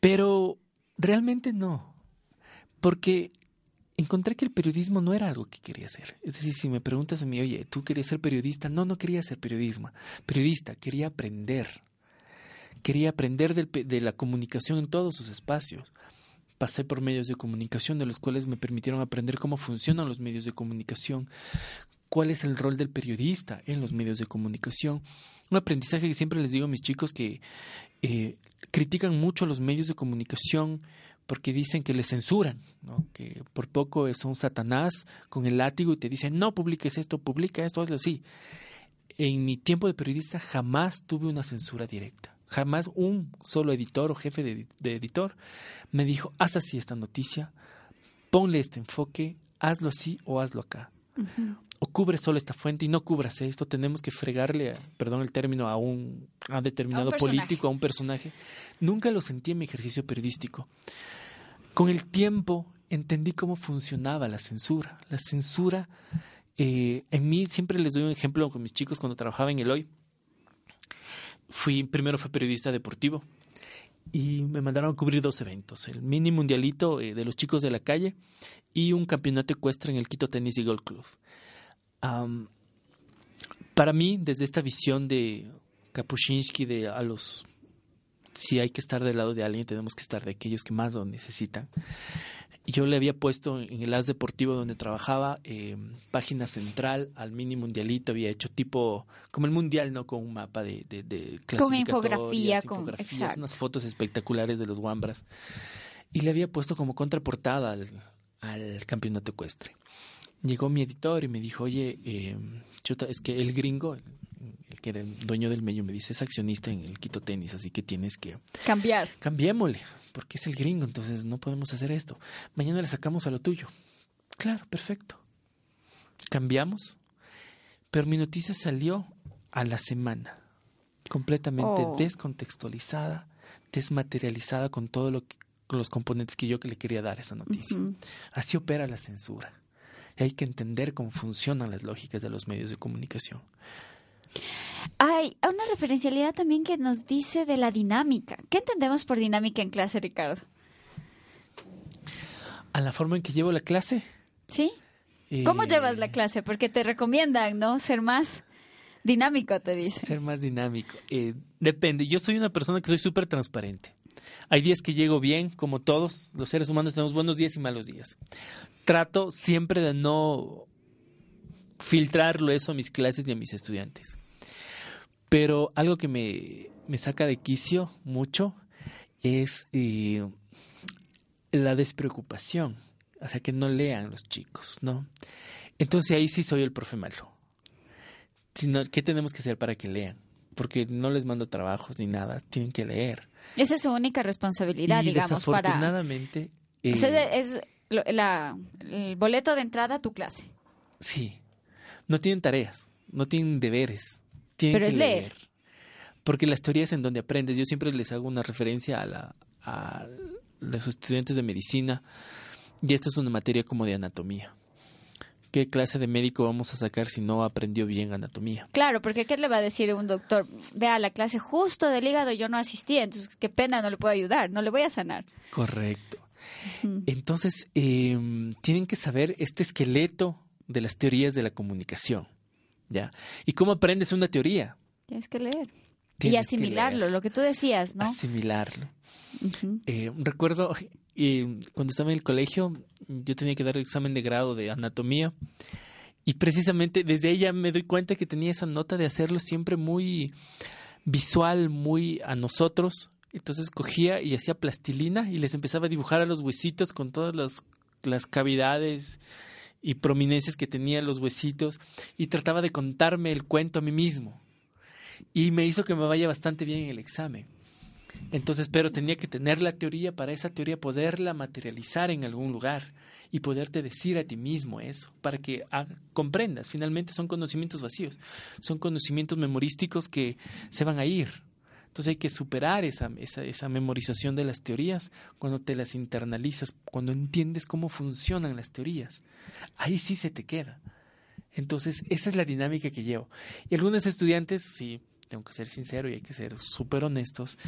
[SPEAKER 6] pero realmente no, porque encontré que el periodismo no era algo que quería hacer. Es decir, si me preguntas a mí, oye, ¿tú querías ser periodista? No, no quería ser periodismo, periodista, quería aprender. Quería aprender del de la comunicación en todos sus espacios. Pasé por medios de comunicación de los cuales me permitieron aprender cómo funcionan los medios de comunicación, cuál es el rol del periodista en los medios de comunicación. Un aprendizaje que siempre les digo a mis chicos que eh, critican mucho los medios de comunicación porque dicen que les censuran, que por poco son Satanás con el látigo y te dicen, no publiques esto, publica esto, hazlo así. En mi tiempo de periodista jamás tuve una censura directa. Jamás un solo editor o jefe de, de editor me dijo, haz así esta noticia, ponle este enfoque, hazlo así o hazlo acá o cubre solo esta fuente y no cubras esto, tenemos que fregarle, a- perdón el término, a un a determinado político, a un personaje. Nunca lo sentí en mi ejercicio periodístico. Con el tiempo entendí cómo funcionaba la censura. La censura, eh, en mí siempre les doy un ejemplo con mis chicos cuando trabajaba en el hoy. Fui, primero fue periodista deportivo y me mandaron a cubrir dos eventos, el mini mundialito eh, de los chicos de la calle y un campeonato ecuestre en el Quito Tennis y Golf Club. Am, para mí, desde esta visión de Kapuscinski, de a los si hay que estar del lado de alguien, tenemos que estar de aquellos que más lo necesitan. Yo le había puesto en el As Deportivo donde trabajaba eh, página central al mini mundialito, había hecho tipo como el mundial, ¿no? Con un mapa de, de, de
[SPEAKER 5] Con infografía, con-
[SPEAKER 6] infografías, unas fotos espectaculares de los Wambras. Y le había puesto como contraportada al, al campeonato ecuestre. Llegó mi editor y me dijo, oye, eh, chuta, es que el gringo, el, el que era el dueño del medio, me dice, es accionista en el Quito Tenis, así que tienes que
[SPEAKER 5] Cambiar.
[SPEAKER 6] cambiémosle, porque es el gringo, entonces no podemos hacer esto. Mañana le sacamos a lo tuyo. Claro, perfecto. Cambiamos, pero mi noticia salió a la semana, completamente
[SPEAKER 5] Oh.
[SPEAKER 6] descontextualizada, desmaterializada con todo lo que, con los componentes que yo que le quería dar a esa noticia. Así opera la censura. Y hay que entender cómo funcionan las lógicas de los medios de comunicación.
[SPEAKER 5] Hay una referencialidad también que nos dice de la dinámica. ¿Qué entendemos por dinámica en clase, Ricardo?
[SPEAKER 6] A la forma en que llevo la clase.
[SPEAKER 5] ¿Sí? ¿Cómo
[SPEAKER 6] eh,
[SPEAKER 5] llevas la clase? Porque te recomiendan, ¿no? Ser más dinámico, te dice.
[SPEAKER 6] Ser más dinámico. Eh, depende. Yo soy una persona que soy súper transparente. Hay días que llego bien, como todos los seres humanos tenemos buenos días y malos días. Trato siempre de no filtrarlo eso a mis clases ni a mis estudiantes. Pero algo que me, me saca de quicio mucho es eh, la despreocupación. O sea, que no lean los chicos, ¿no? Entonces ahí sí soy el profe malo. Sino, ¿Qué tenemos que hacer para que lean? Porque no les mando trabajos ni nada, tienen que leer.
[SPEAKER 5] Esa es su única responsabilidad,
[SPEAKER 6] y
[SPEAKER 5] digamos, para...
[SPEAKER 6] desafortunadamente,
[SPEAKER 5] O sea,
[SPEAKER 6] eh,
[SPEAKER 5] es la- el boleto de entrada a tu clase.
[SPEAKER 6] sí, no tienen tareas, no tienen deberes, tienen
[SPEAKER 5] Pero
[SPEAKER 6] que
[SPEAKER 5] es leer.
[SPEAKER 6] Porque las teorías en donde aprendes, yo siempre les hago una referencia a, la, a los estudiantes de medicina, y esta es una materia como de anatomía. ¿Qué clase de médico vamos a sacar si no aprendió bien anatomía?
[SPEAKER 5] Claro, porque ¿qué le va a decir un doctor? Vea, la clase justo del hígado yo no asistí, entonces qué pena, no le puedo ayudar, no le voy a sanar.
[SPEAKER 6] Correcto. Entonces, eh, tienen que saber este esqueleto de las teorías de la comunicación. ¿Ya? ¿Y cómo aprendes una teoría?
[SPEAKER 5] Tienes que leer. y
[SPEAKER 6] que
[SPEAKER 5] asimilarlo,
[SPEAKER 6] leer.
[SPEAKER 5] lo que tú decías, ¿no?
[SPEAKER 6] Asimilarlo. Eh, recuerdo eh, cuando estaba en el colegio, yo tenía que dar el examen de grado de anatomía. Y precisamente desde ella me doy cuenta que tenía esa nota de hacerlo siempre muy visual, muy a nosotros. Entonces cogía y hacía plastilina y les empezaba a dibujar a los huesitos con todas las las cavidades y prominencias que tenía los huesitos y trataba de contarme el cuento a mí mismo. Y me hizo que me vaya bastante bien en el examen. Entonces, pero tenía que tener la teoría para esa teoría poderla materializar en algún lugar y poderte decir a ti mismo eso, para que comprendas. Finalmente son conocimientos vacíos, son conocimientos memorísticos que se van a ir. Entonces hay que superar esa, esa, esa memorización de las teorías cuando te las internalizas, cuando entiendes cómo funcionan las teorías. Ahí sí se te queda. Entonces, esa es la dinámica que llevo. Y algunos estudiantes, sí, tengo que ser sincero y hay que ser súper honestos,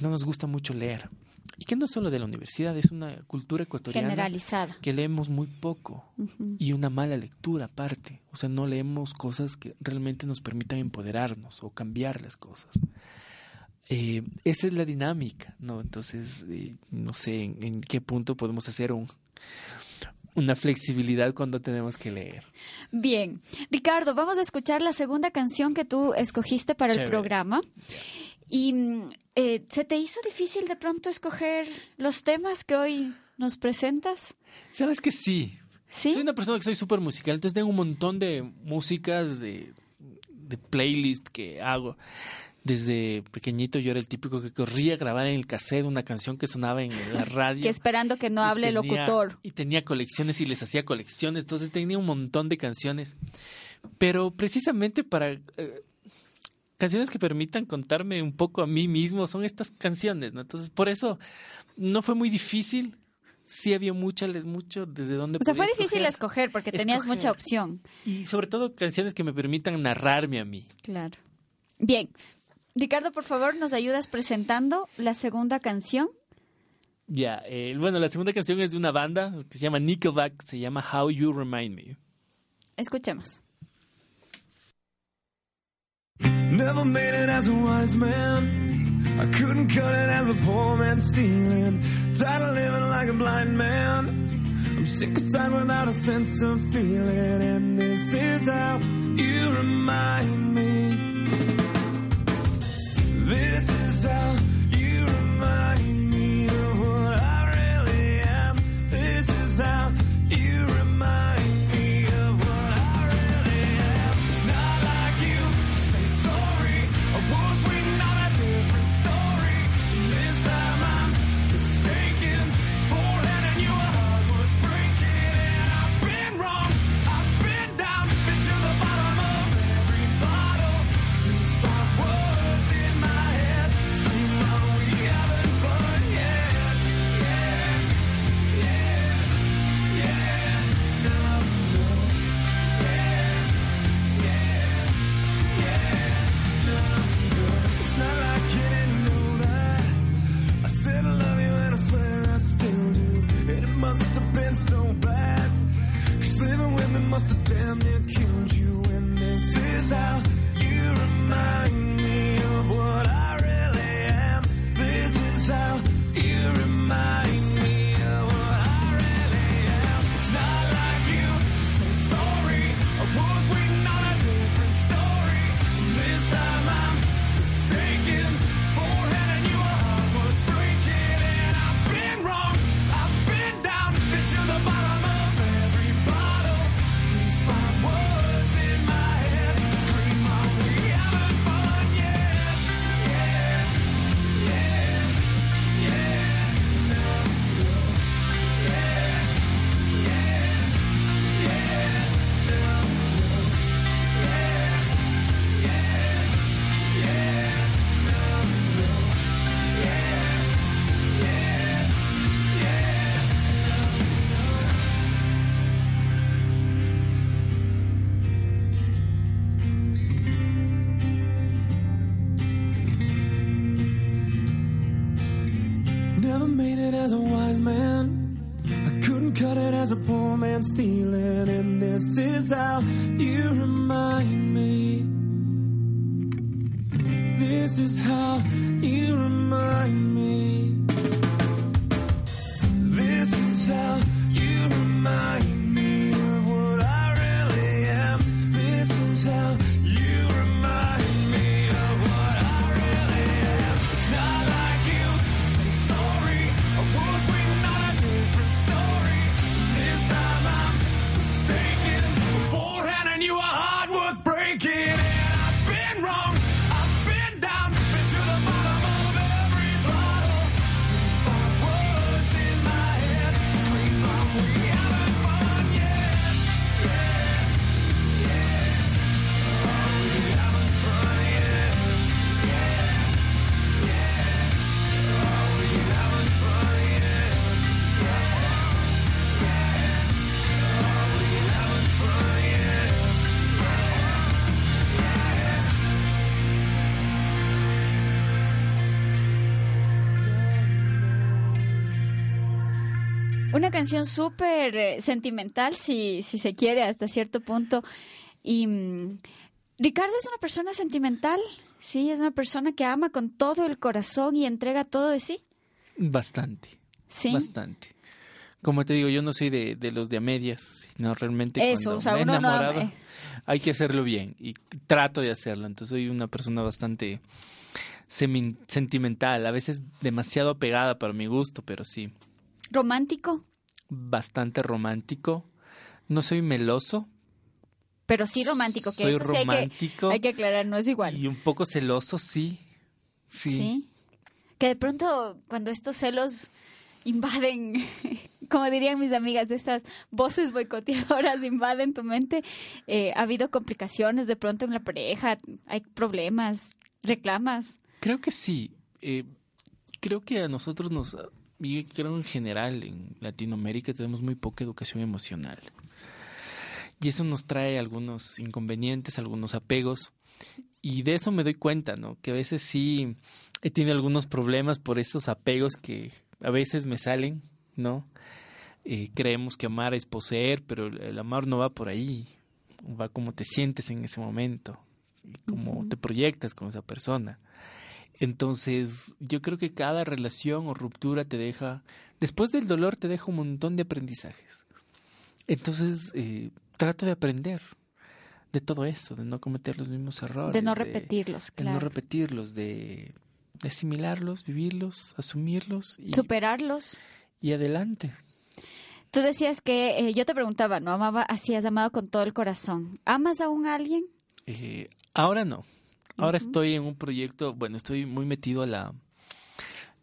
[SPEAKER 6] no nos gusta mucho leer. Y que no solo de la universidad, es una cultura ecuatoriana
[SPEAKER 5] Generalizada.
[SPEAKER 6] que leemos muy poco
[SPEAKER 5] Ujú.
[SPEAKER 6] y una mala lectura aparte. O sea, no leemos cosas que realmente nos permitan empoderarnos o cambiar las cosas. Eh, esa es la dinámica, ¿no? Entonces, eh, no sé en, en qué punto podemos hacer un, una flexibilidad cuando tenemos que leer.
[SPEAKER 5] Bien, Ricardo, vamos a escuchar la segunda canción que tú escogiste para el programa. Y eh, ¿se te hizo difícil de pronto escoger los temas que hoy nos presentas?
[SPEAKER 6] ¿Sabes que sí?
[SPEAKER 5] ¿Sí?
[SPEAKER 6] Soy una persona que soy súper musical, entonces tengo un montón de músicas, de, de playlist que hago. Desde pequeñito yo era el típico que corría a grabar en el cassette una canción que sonaba en la [laughs] radio.
[SPEAKER 5] Que esperando que no hable el locutor.
[SPEAKER 6] Y tenía colecciones y les hacía colecciones, entonces tenía un montón de canciones. Pero precisamente para eh, canciones que permitan contarme un poco a mí mismo son estas canciones, ¿no? Entonces, por eso no fue muy difícil. Sí había muchas, mucho desde dónde
[SPEAKER 5] O sea, fue difícil
[SPEAKER 6] escoger.
[SPEAKER 5] escoger porque tenías
[SPEAKER 6] Escoger.
[SPEAKER 5] mucha opción.
[SPEAKER 6] Y sobre todo canciones que me permitan narrarme a mí.
[SPEAKER 5] Claro. Bien. Ricardo, por favor, nos ayudas presentando la segunda canción.
[SPEAKER 6] Ya, eh, bueno, la segunda canción es de una banda que se llama Nickelback, se llama How You Remind Me.
[SPEAKER 5] Escuchemos.
[SPEAKER 2] Never made it as a wise man. I couldn't cut it as a poor man stealing. Tired of living like a blind man. I'm sick aside without a sense of feeling. And this is how you remind me. This is how damn near killed you. And this is how
[SPEAKER 5] canción súper eh, sentimental, si, si se quiere, hasta cierto punto. Y mm, Ricardo es una persona sentimental, sí, es una persona que ama con todo el corazón y entrega todo de sí.
[SPEAKER 6] Bastante.
[SPEAKER 5] Sí.
[SPEAKER 6] Bastante. Como te digo, yo no soy de, de los de a medias, sino realmente
[SPEAKER 5] Eso,
[SPEAKER 6] cuando
[SPEAKER 5] o sea,
[SPEAKER 6] me he
[SPEAKER 5] uno no
[SPEAKER 6] enamorado, hay que hacerlo bien y trato de hacerlo. Entonces soy una persona bastante semi- sentimental, a veces demasiado apegada para mi gusto, pero sí,
[SPEAKER 5] Romántico,
[SPEAKER 6] bastante romántico. No soy meloso
[SPEAKER 5] pero sí romántico, que
[SPEAKER 6] Soy
[SPEAKER 5] eso sí hay que,
[SPEAKER 6] romántico.
[SPEAKER 5] hay que aclarar, no es igual.
[SPEAKER 6] y un poco celoso, sí. Sí.
[SPEAKER 5] Sí. Que de pronto cuando estos celos invaden, [laughs] como dirían mis amigas, estas voces boicoteadoras [laughs] invaden tu mente, eh, ha habido complicaciones de pronto en la pareja, hay problemas, reclamas.
[SPEAKER 6] Creo que sí. Eh, creo que a nosotros nos... Y creo en general en Latinoamérica tenemos muy poca educación emocional. Y eso nos trae algunos inconvenientes, algunos apegos. Y de eso me doy cuenta, ¿no? Que a veces sí he tenido algunos problemas por esos apegos que a veces me salen, ¿no? Eh, creemos que amar es poseer, pero el, amar no va por ahí. Va como te sientes en ese momento, y cómo te proyectas con esa persona. Entonces, yo creo que cada relación o ruptura te deja, después del dolor te deja un montón de aprendizajes. Entonces, eh, trato de aprender de todo eso, de no cometer los mismos errores.
[SPEAKER 5] De no repetirlos,
[SPEAKER 6] de no
[SPEAKER 5] claro.
[SPEAKER 6] repetirlos, de, de asimilarlos, vivirlos, asumirlos y,
[SPEAKER 5] Superarlos.
[SPEAKER 6] y adelante.
[SPEAKER 5] Tú decías que, eh, yo te preguntaba, ¿no? Amaba, así has amado con todo el corazón. ¿Amas aún a alguien?
[SPEAKER 6] Eh, ahora no. Ahora estoy en un proyecto, bueno, estoy muy metido a la,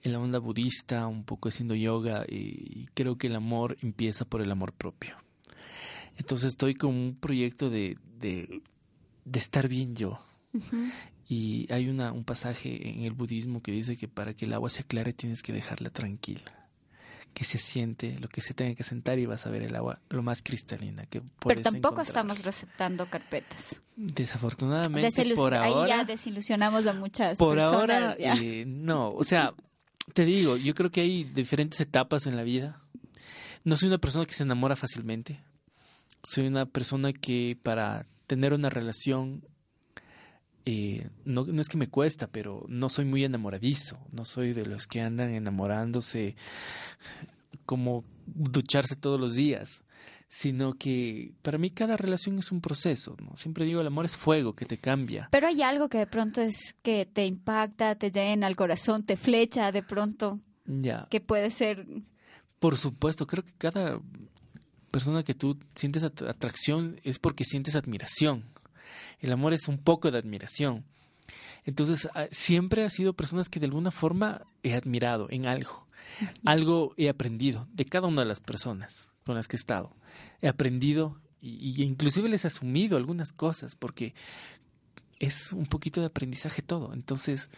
[SPEAKER 6] en la onda budista, un poco haciendo yoga y, y creo que el amor empieza por el amor propio. Entonces estoy con un proyecto de, de, de estar bien yo. Y hay una, un pasaje en el budismo que dice que para que el agua se aclare tienes que dejarla tranquila. Que se siente lo que se tenga que sentar y vas a ver el agua lo más cristalina que
[SPEAKER 5] Pero
[SPEAKER 6] puedes
[SPEAKER 5] tampoco
[SPEAKER 6] encontrar.
[SPEAKER 5] estamos receptando carpetas.
[SPEAKER 6] Desafortunadamente,
[SPEAKER 5] Desilus-
[SPEAKER 6] por
[SPEAKER 5] Ahí
[SPEAKER 6] ahora,
[SPEAKER 5] ya desilusionamos a muchas
[SPEAKER 6] por
[SPEAKER 5] personas.
[SPEAKER 6] ahora,
[SPEAKER 5] ya.
[SPEAKER 6] eh, no. O sea, te digo, yo creo que hay diferentes etapas en la vida. No soy una persona que se enamora fácilmente. Soy una persona que para tener una relación, eh, no, no es que me cuesta, pero no soy muy enamoradizo. No soy de los que andan enamorándose como ducharse todos los días. Sino que para mí cada relación es un proceso. ¿no? Siempre digo, el amor es fuego que te cambia.
[SPEAKER 5] Pero hay algo que de pronto es que te impacta, te llena al corazón, te flecha de pronto,
[SPEAKER 6] Ya.
[SPEAKER 5] que puede ser...
[SPEAKER 6] Por supuesto, creo que cada persona que tú sientes at- atracción es porque sientes admiración. El amor es un poco de admiración. Entonces, ah, siempre ha sido personas que de alguna forma he admirado en algo. Algo he aprendido de cada una de las personas con las que he estado. He aprendido y, y inclusive les he asumido algunas cosas porque es un poquito de aprendizaje todo. Entonces,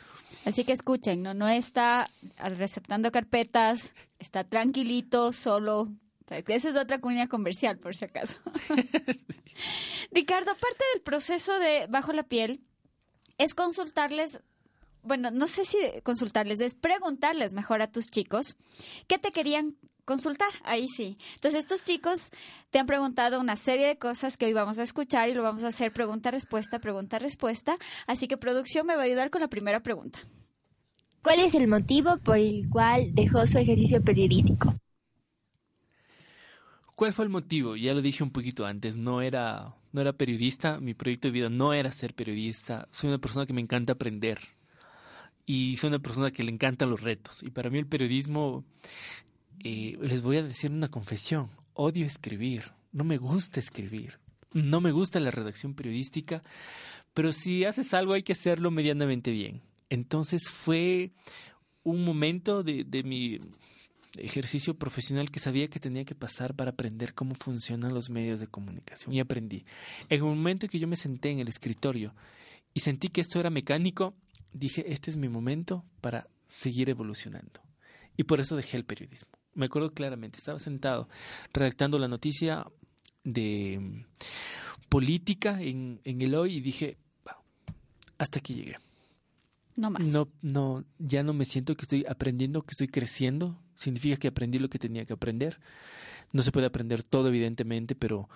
[SPEAKER 5] Así que escuchen, ¿no? No está receptando carpetas, está tranquilito, solo. Esa es otra comunidad comercial, por si acaso. [laughs] [laughs] Ricardo, parte del proceso de Bajo la Piel es consultarles, bueno, no sé si consultarles, es preguntarles mejor a tus chicos qué te querían consultar, ahí sí. Entonces estos chicos te han preguntado una serie de cosas que hoy vamos a escuchar y lo vamos a hacer pregunta-respuesta, pregunta-respuesta. Así que producción me va a ayudar con la primera pregunta.
[SPEAKER 15] ¿Cuál es el motivo por el cual dejó su ejercicio periodístico?
[SPEAKER 6] ¿Cuál fue el motivo? Ya lo dije un poquito antes, no era, no era periodista, mi proyecto de vida no era ser periodista, soy una persona que me encanta aprender y soy una persona que le encantan los retos y para mí el periodismo, eh, les voy a decir una confesión, odio escribir, no me gusta escribir, no me gusta la redacción periodística, pero si haces algo hay que hacerlo medianamente bien. Entonces fue un momento de, de mi ejercicio profesional que sabía que tenía que pasar para aprender cómo funcionan los medios de comunicación y aprendí. En el momento que yo me senté en el escritorio y sentí que esto era mecánico, dije, este es mi momento para seguir evolucionando. Y por eso dejé el periodismo. Me acuerdo claramente, estaba sentado redactando la noticia de mm, política en, en el hoy y dije, "Va, hasta aquí llegué.
[SPEAKER 5] No más.
[SPEAKER 6] No, no, ya no me siento que estoy aprendiendo, que estoy creciendo. Significa que aprendí lo que tenía que aprender. No se puede aprender todo, evidentemente, pero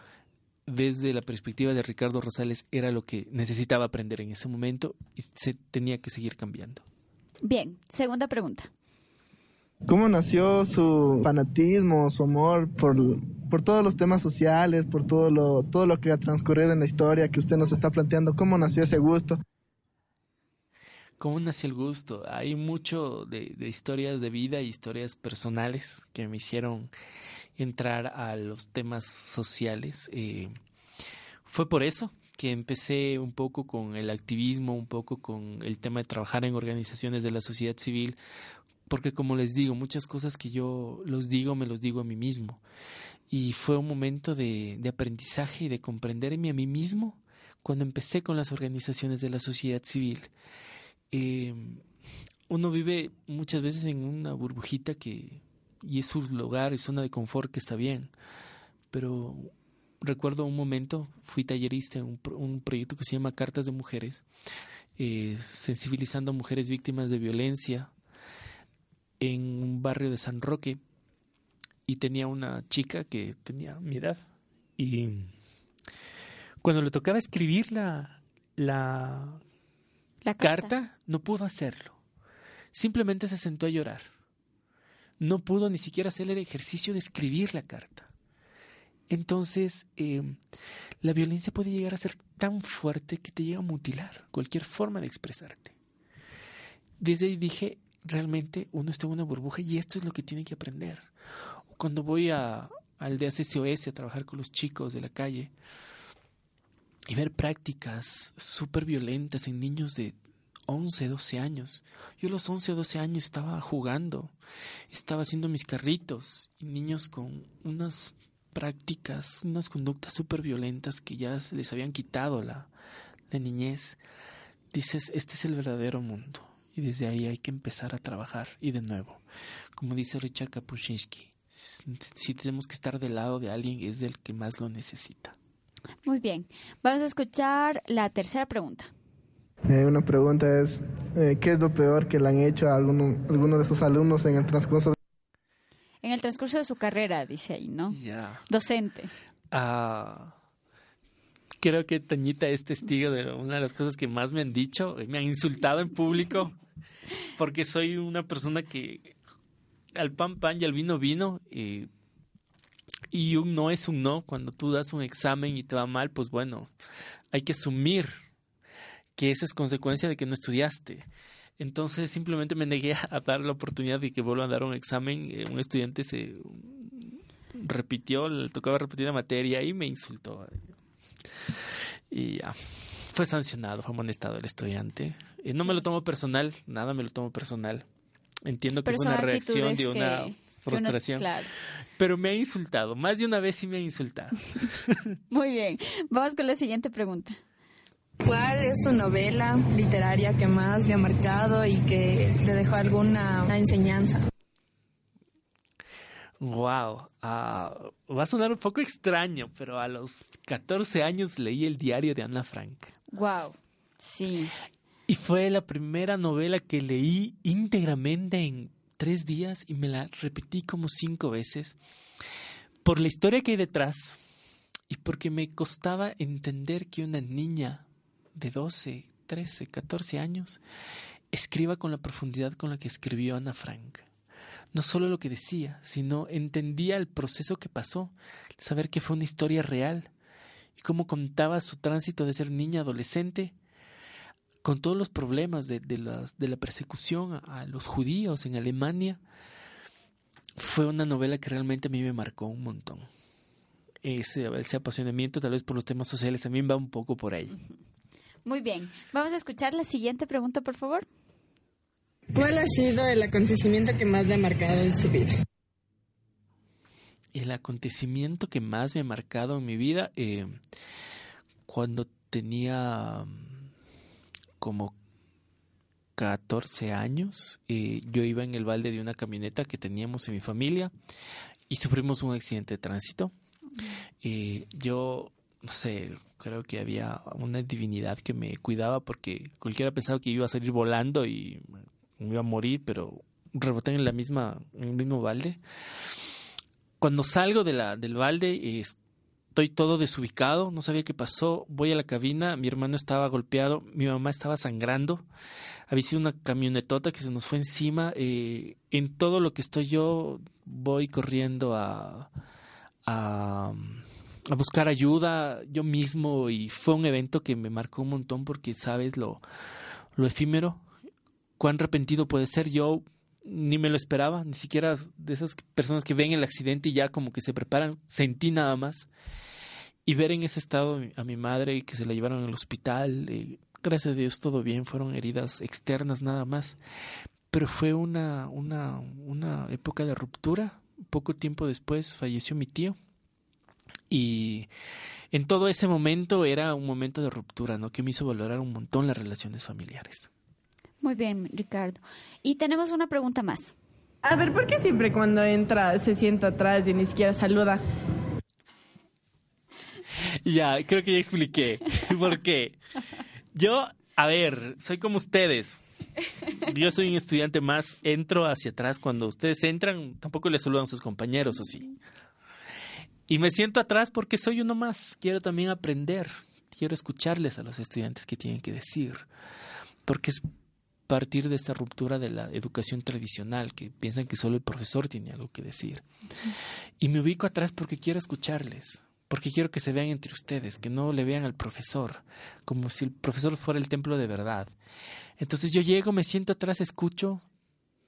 [SPEAKER 6] desde la perspectiva de Ricardo Rosales era lo que necesitaba aprender en ese momento y se tenía que seguir cambiando.
[SPEAKER 5] Bien, segunda pregunta.
[SPEAKER 16] ¿Cómo nació su fanatismo, su amor por, por todos los temas sociales, por todo lo, todo lo que ha transcurrido en la historia que usted nos está planteando? ¿Cómo nació ese gusto?
[SPEAKER 6] ¿Cómo nació el gusto? Hay mucho de, historias de vida y historias personales que me hicieron entrar a los temas sociales. Eh, fue por eso que empecé un poco con el activismo, un poco con el tema de trabajar en organizaciones de la sociedad civil, porque como les digo, muchas cosas que yo los digo, me los digo a mí mismo. Y fue un momento de aprendizaje y de comprenderme a mí mismo cuando empecé con las organizaciones de la sociedad civil. Eh, uno vive muchas veces en una burbujita que y es su lugar y zona de confort que está bien. Pero recuerdo un momento, fui tallerista en un, proyecto que se llama Cartas de Mujeres, eh, sensibilizando a mujeres víctimas de violencia en un barrio de San Roque. Y tenía una chica que tenía mi edad. Y cuando le tocaba escribir la, la,
[SPEAKER 5] la
[SPEAKER 6] carta. no pudo hacerlo. Simplemente se sentó a llorar no pudo ni siquiera hacer el ejercicio de escribir la carta. Entonces, eh, la violencia puede llegar a ser tan fuerte que te llega a mutilar cualquier forma de expresarte. Desde ahí dije, realmente uno está en una burbuja y esto es lo que tiene que aprender. Cuando voy a, al DSSOS a trabajar con los chicos de la calle y ver prácticas súper violentas en niños de 11, 12 años. Yo a los 11 o 12 años estaba jugando, estaba haciendo mis carritos y niños con unas prácticas, unas conductas súper violentas que ya les habían quitado la, la niñez. Dices, este es el verdadero mundo y desde ahí hay que empezar a trabajar. Y de nuevo, como dice Richard Kapuscinski, si tenemos que estar del lado de alguien es del que más lo necesita.
[SPEAKER 5] Muy bien, vamos a escuchar la tercera pregunta.
[SPEAKER 16] Eh, una pregunta es, eh, ¿qué es lo peor que le han hecho a alguno, alguno de sus alumnos en el transcurso?
[SPEAKER 5] En el transcurso de su carrera, dice ahí, ¿no?
[SPEAKER 6] Ya.
[SPEAKER 5] Docente.
[SPEAKER 6] Ah, creo que Toñita es testigo de una de las cosas que más me han dicho. Me han insultado en público porque soy una persona que al pan pan y al vino vino. Y, y un no es un no. Cuando tú das un examen y te va mal, pues bueno, hay que asumir que eso es consecuencia de que no estudiaste. Entonces simplemente me negué a dar la oportunidad de que vuelva a dar un examen. Eh, un estudiante se repitió, le tocaba repetir la materia y me insultó. Y ya, fue sancionado, fue amonestado el estudiante. Eh, no me lo tomo personal, nada me lo tomo personal. Entiendo que
[SPEAKER 5] Pero
[SPEAKER 6] fue una reacción de una
[SPEAKER 5] que-
[SPEAKER 6] frustración.
[SPEAKER 5] claro.
[SPEAKER 6] Pero me ha insultado, más de una vez sí me ha insultado. [laughs]
[SPEAKER 5] Muy bien, vamos con la siguiente pregunta.
[SPEAKER 13] ¿Cuál es su novela literaria que más le ha marcado y que te dejó alguna enseñanza?
[SPEAKER 6] Wow, ah, va a sonar un poco extraño, pero a los 14 años leí el diario de Ana Frank.
[SPEAKER 5] Wow, sí.
[SPEAKER 6] Y fue la primera novela que leí íntegramente en tres días y me la repetí como cinco veces por la historia que hay detrás y porque me costaba entender que una niña de 12, 13, 14 años escriba con la profundidad con la que escribió Ana Frank. No solo lo que decía, sino entendía el proceso que pasó, saber que fue una historia real y cómo contaba su tránsito de ser niña adolescente con todos los problemas de, de, las, de la persecución a, a los judíos en Alemania. Fue una novela que realmente a mí me marcó un montón. Ese, ese apasionamiento tal vez por los temas sociales también va un poco por ahí.
[SPEAKER 5] Muy bien, vamos a escuchar la siguiente pregunta, por favor.
[SPEAKER 13] ¿Cuál ha sido el acontecimiento que más le ha marcado en su vida?
[SPEAKER 6] El acontecimiento que más me ha marcado en mi vida, eh, cuando tenía como 14 años, eh, yo iba en el balde de una camioneta que teníamos en mi familia y sufrimos un accidente de tránsito. Eh, yo no sé, creo que había una divinidad que me cuidaba porque cualquiera pensaba que iba a salir volando y me iba a morir, pero reboté en la misma, en el mismo balde. Cuando salgo de la, del balde, eh, estoy todo desubicado, no sabía qué pasó, voy a la cabina, mi hermano estaba golpeado, mi mamá estaba sangrando, había sido una camionetota que se nos fue encima, eh, en todo lo que estoy yo voy corriendo a, a, a buscar ayuda yo mismo y fue un evento que me marcó un montón porque sabes lo, lo efímero, cuán arrepentido puede ser. Yo ni me lo esperaba, ni siquiera de esas personas que ven el accidente y ya como que se preparan, sentí nada más. Y ver en ese estado a mi madre y que se la llevaron al hospital, eh, gracias a Dios todo bien, fueron heridas externas nada más. Pero fue una, una, una época de ruptura. Poco tiempo después falleció mi tío. Y en todo ese momento era un momento de ruptura, ¿no? Que me hizo valorar un montón las relaciones familiares.
[SPEAKER 2] Muy bien, Ricardo. Y tenemos una pregunta más.
[SPEAKER 13] A ver, ¿por qué siempre cuando entra se sienta atrás y ni siquiera saluda?
[SPEAKER 6] Ya, creo que ya expliqué [laughs] por qué. Yo, a ver, soy como ustedes. Yo soy un estudiante más, entro hacia atrás. Cuando ustedes entran, tampoco les saludan a sus compañeros, ¿o sí? Y me siento atrás porque soy uno más. Quiero también aprender. Quiero escucharles a los estudiantes que tienen que decir. Porque es partir de esta ruptura de la educación tradicional, que piensan que solo el profesor tiene algo que decir. Y me ubico atrás porque quiero escucharles, porque quiero que se vean entre ustedes, que no le vean al profesor, como si el profesor fuera el templo de verdad. Entonces yo llego, me siento atrás, escucho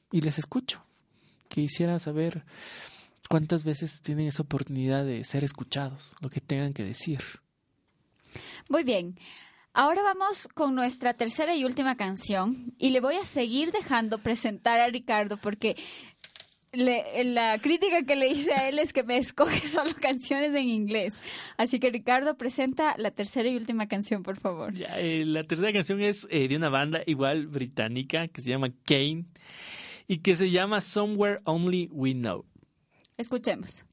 [SPEAKER 6] y les escucho. Quisiera saber cuántas veces tienen esa oportunidad de ser escuchados, lo que tengan que decir.
[SPEAKER 2] Muy bien. Ahora vamos con nuestra tercera y última canción y le voy a seguir dejando presentar a Ricardo porque le- la crítica que le hice a él es que me escoge [laughs] solo canciones en inglés. Así que Ricardo presenta la tercera y última canción, por favor.
[SPEAKER 6] Ya, eh, la tercera canción es eh, de una banda igual británica que se llama Kane y que se llama Somewhere Only We Know.
[SPEAKER 2] Escuchemos.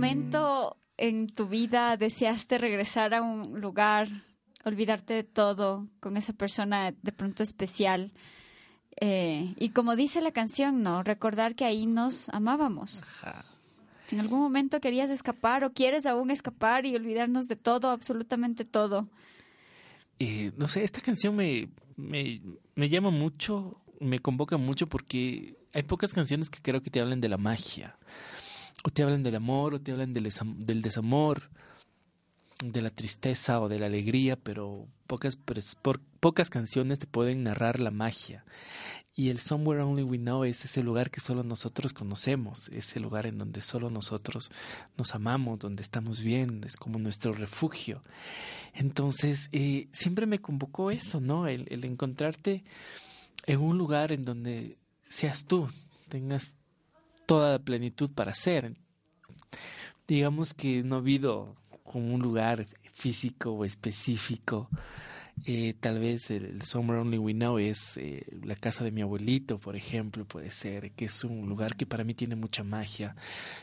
[SPEAKER 5] Momento en tu vida deseaste regresar a un lugar, olvidarte de todo con esa persona de pronto especial? Eh, y como dice la canción, ¿no? Recordar que ahí nos amábamos. ¿En algún momento querías escapar o quieres aún escapar y olvidarnos de todo, absolutamente todo?
[SPEAKER 6] Eh, no sé, esta canción me, me, me llama mucho, me convoca mucho porque hay pocas canciones que creo que te hablen de la magia. O te hablan del amor, o te hablan del, desam- del desamor, de la tristeza o de la alegría, pero pocas, por- pocas canciones te pueden narrar la magia. Y el Somewhere Only We Know es ese lugar que solo nosotros conocemos, ese lugar en donde solo nosotros nos amamos, donde estamos bien, es como nuestro refugio. Entonces, eh, siempre me convocó eso, ¿no? El, el encontrarte en un lugar en donde seas tú, tengas toda la plenitud para ser. Digamos que no ha habido como un lugar físico o específico. Eh, tal vez el, el Somewhere Only We Know es eh, la casa de mi abuelito, por ejemplo, puede ser, que es un lugar que para mí tiene mucha magia.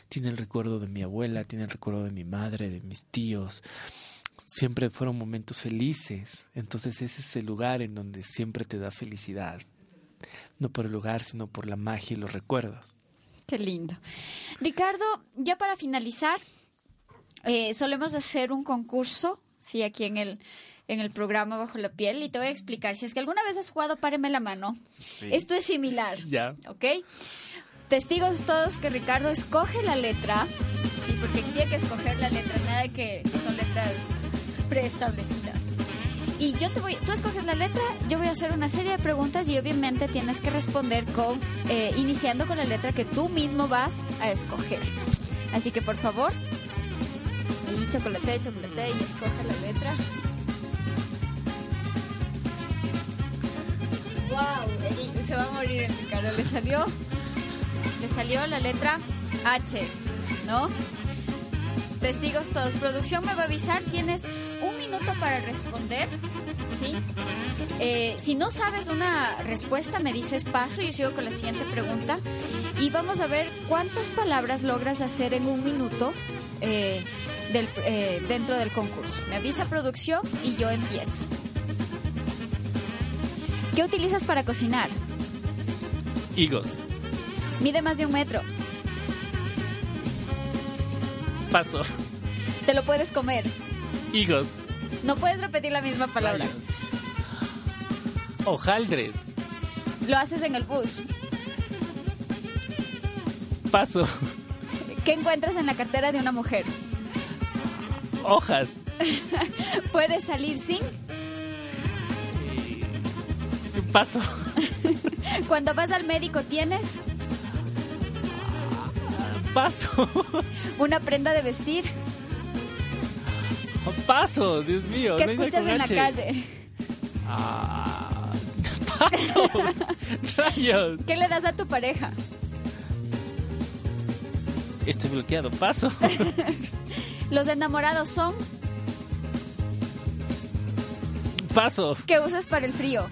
[SPEAKER 6] Tiene el recuerdo de mi abuela, tiene el recuerdo de mi madre, de mis tíos. Siempre fueron momentos felices. Entonces ese es el lugar en donde siempre te da felicidad. No por el lugar, sino por la magia y los recuerdos.
[SPEAKER 5] Qué lindo. Ricardo, ya para finalizar, eh, solemos hacer un concurso, sí, aquí en el, en el programa Bajo la Piel, y te voy a explicar. Si es que alguna vez has jugado Páreme la mano,
[SPEAKER 6] Sí.
[SPEAKER 5] esto es similar,
[SPEAKER 6] Ya.
[SPEAKER 5] ¿ok? Testigos todos que Ricardo escoge la letra, sí, porque tiene que escoger la letra, nada de que son letras preestablecidas. Y yo te voy, tú escoges la letra, yo voy a hacer una serie de preguntas y obviamente tienes que responder con, eh, iniciando con la letra que tú mismo vas a escoger. Así que por favor, y chocolate, chocolate y escoge la letra. Wow, se va a morir el Ricardo. Le salió, le salió la letra H, ¿no? Testigos todos. Producción me va a avisar. Tienes un minuto para responder, ¿sí? Eh, si no sabes una respuesta, me dices paso y yo sigo con la siguiente pregunta. Y vamos a ver cuántas palabras logras hacer en un minuto eh, del- eh, dentro del concurso. Me avisa producción y yo empiezo. ¿Qué utilizas para cocinar?
[SPEAKER 6] Higos.
[SPEAKER 5] Mide más de un metro.
[SPEAKER 6] Paso.
[SPEAKER 5] Te lo puedes comer.
[SPEAKER 6] Higos.
[SPEAKER 5] No puedes repetir la misma palabra.
[SPEAKER 6] Rayos. Hojaldres.
[SPEAKER 5] Lo haces en el bus.
[SPEAKER 6] Paso.
[SPEAKER 5] ¿Qué encuentras en la cartera de una mujer?
[SPEAKER 6] Hojas. [laughs]
[SPEAKER 5] Puedes salir sin.
[SPEAKER 6] Paso. [laughs]
[SPEAKER 5] Cuando vas al médico tienes
[SPEAKER 6] Paso.
[SPEAKER 5] una prenda de vestir.
[SPEAKER 6] Paso. Dios mío.
[SPEAKER 5] ¿Qué
[SPEAKER 6] no
[SPEAKER 5] escuchas en la calle?
[SPEAKER 6] Ah, [laughs] paso. [laughs] Rayos.
[SPEAKER 5] ¿Qué le das a tu pareja?
[SPEAKER 6] Estoy bloqueado. Paso. [laughs]
[SPEAKER 5] Los enamorados son.
[SPEAKER 6] Paso.
[SPEAKER 5] ¿Qué usas para el frío?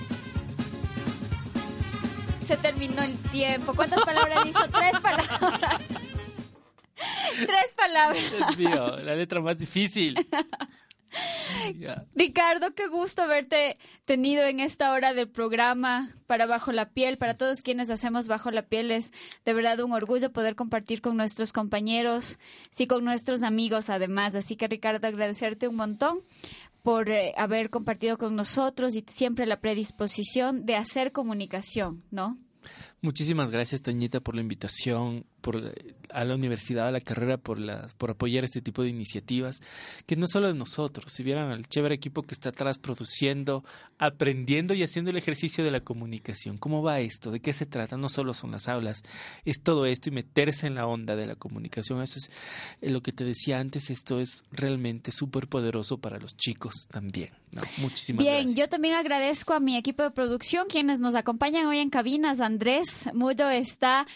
[SPEAKER 5] Se terminó el tiempo. ¿Cuántas palabras hizo? Tres palabras. Tres palabras.
[SPEAKER 6] Dios mío. La letra más difícil.
[SPEAKER 5] Ricardo, qué gusto haberte tenido en esta hora del programa para Bajo la Piel. Para todos quienes hacemos Bajo la Piel es de verdad un orgullo poder compartir con nuestros compañeros, sí, con nuestros amigos además. Así que Ricardo, agradecerte un montón por eh, haber compartido con nosotros y siempre la predisposición de hacer comunicación, ¿no?
[SPEAKER 6] Muchísimas gracias, Toñita, por la invitación, por eh, a la universidad, a la carrera, por las, por apoyar este tipo de iniciativas, que no solo de nosotros, si vieran al chévere equipo que está atrás produciendo, aprendiendo y haciendo el ejercicio de la comunicación. ¿Cómo va esto? ¿De qué se trata? No solo son las aulas, es todo esto y meterse en la onda de la comunicación. Eso es eh, lo que te decía antes, esto es realmente súper poderoso para los chicos también. ¿no? Muchísimas
[SPEAKER 5] Bien,
[SPEAKER 6] gracias.
[SPEAKER 5] yo también agradezco a mi equipo de producción, quienes nos acompañan hoy en cabinas. Andrés Muyo está,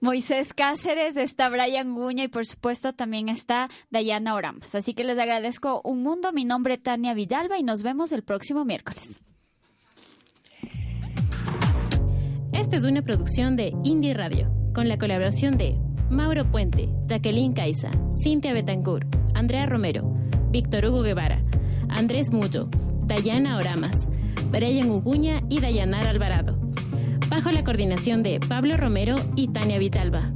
[SPEAKER 5] Moisés Cáceres, está Brian Guña y por supuesto también está Dayana Oramas. Así que les agradezco un mundo. Mi nombre es Tania Vidalba y nos vemos el próximo miércoles.
[SPEAKER 9] Esta es una producción de Indie Radio, con la colaboración de Mauro Puente, Jacqueline Caiza, Cintia Betancourt, Andrea Romero, Víctor Hugo Guevara, Andrés Mullo, Dayana Oramas, Brian Uguña y Dayanara Alvarado. Bajo la coordinación de Pablo Romero y Tania Villalba.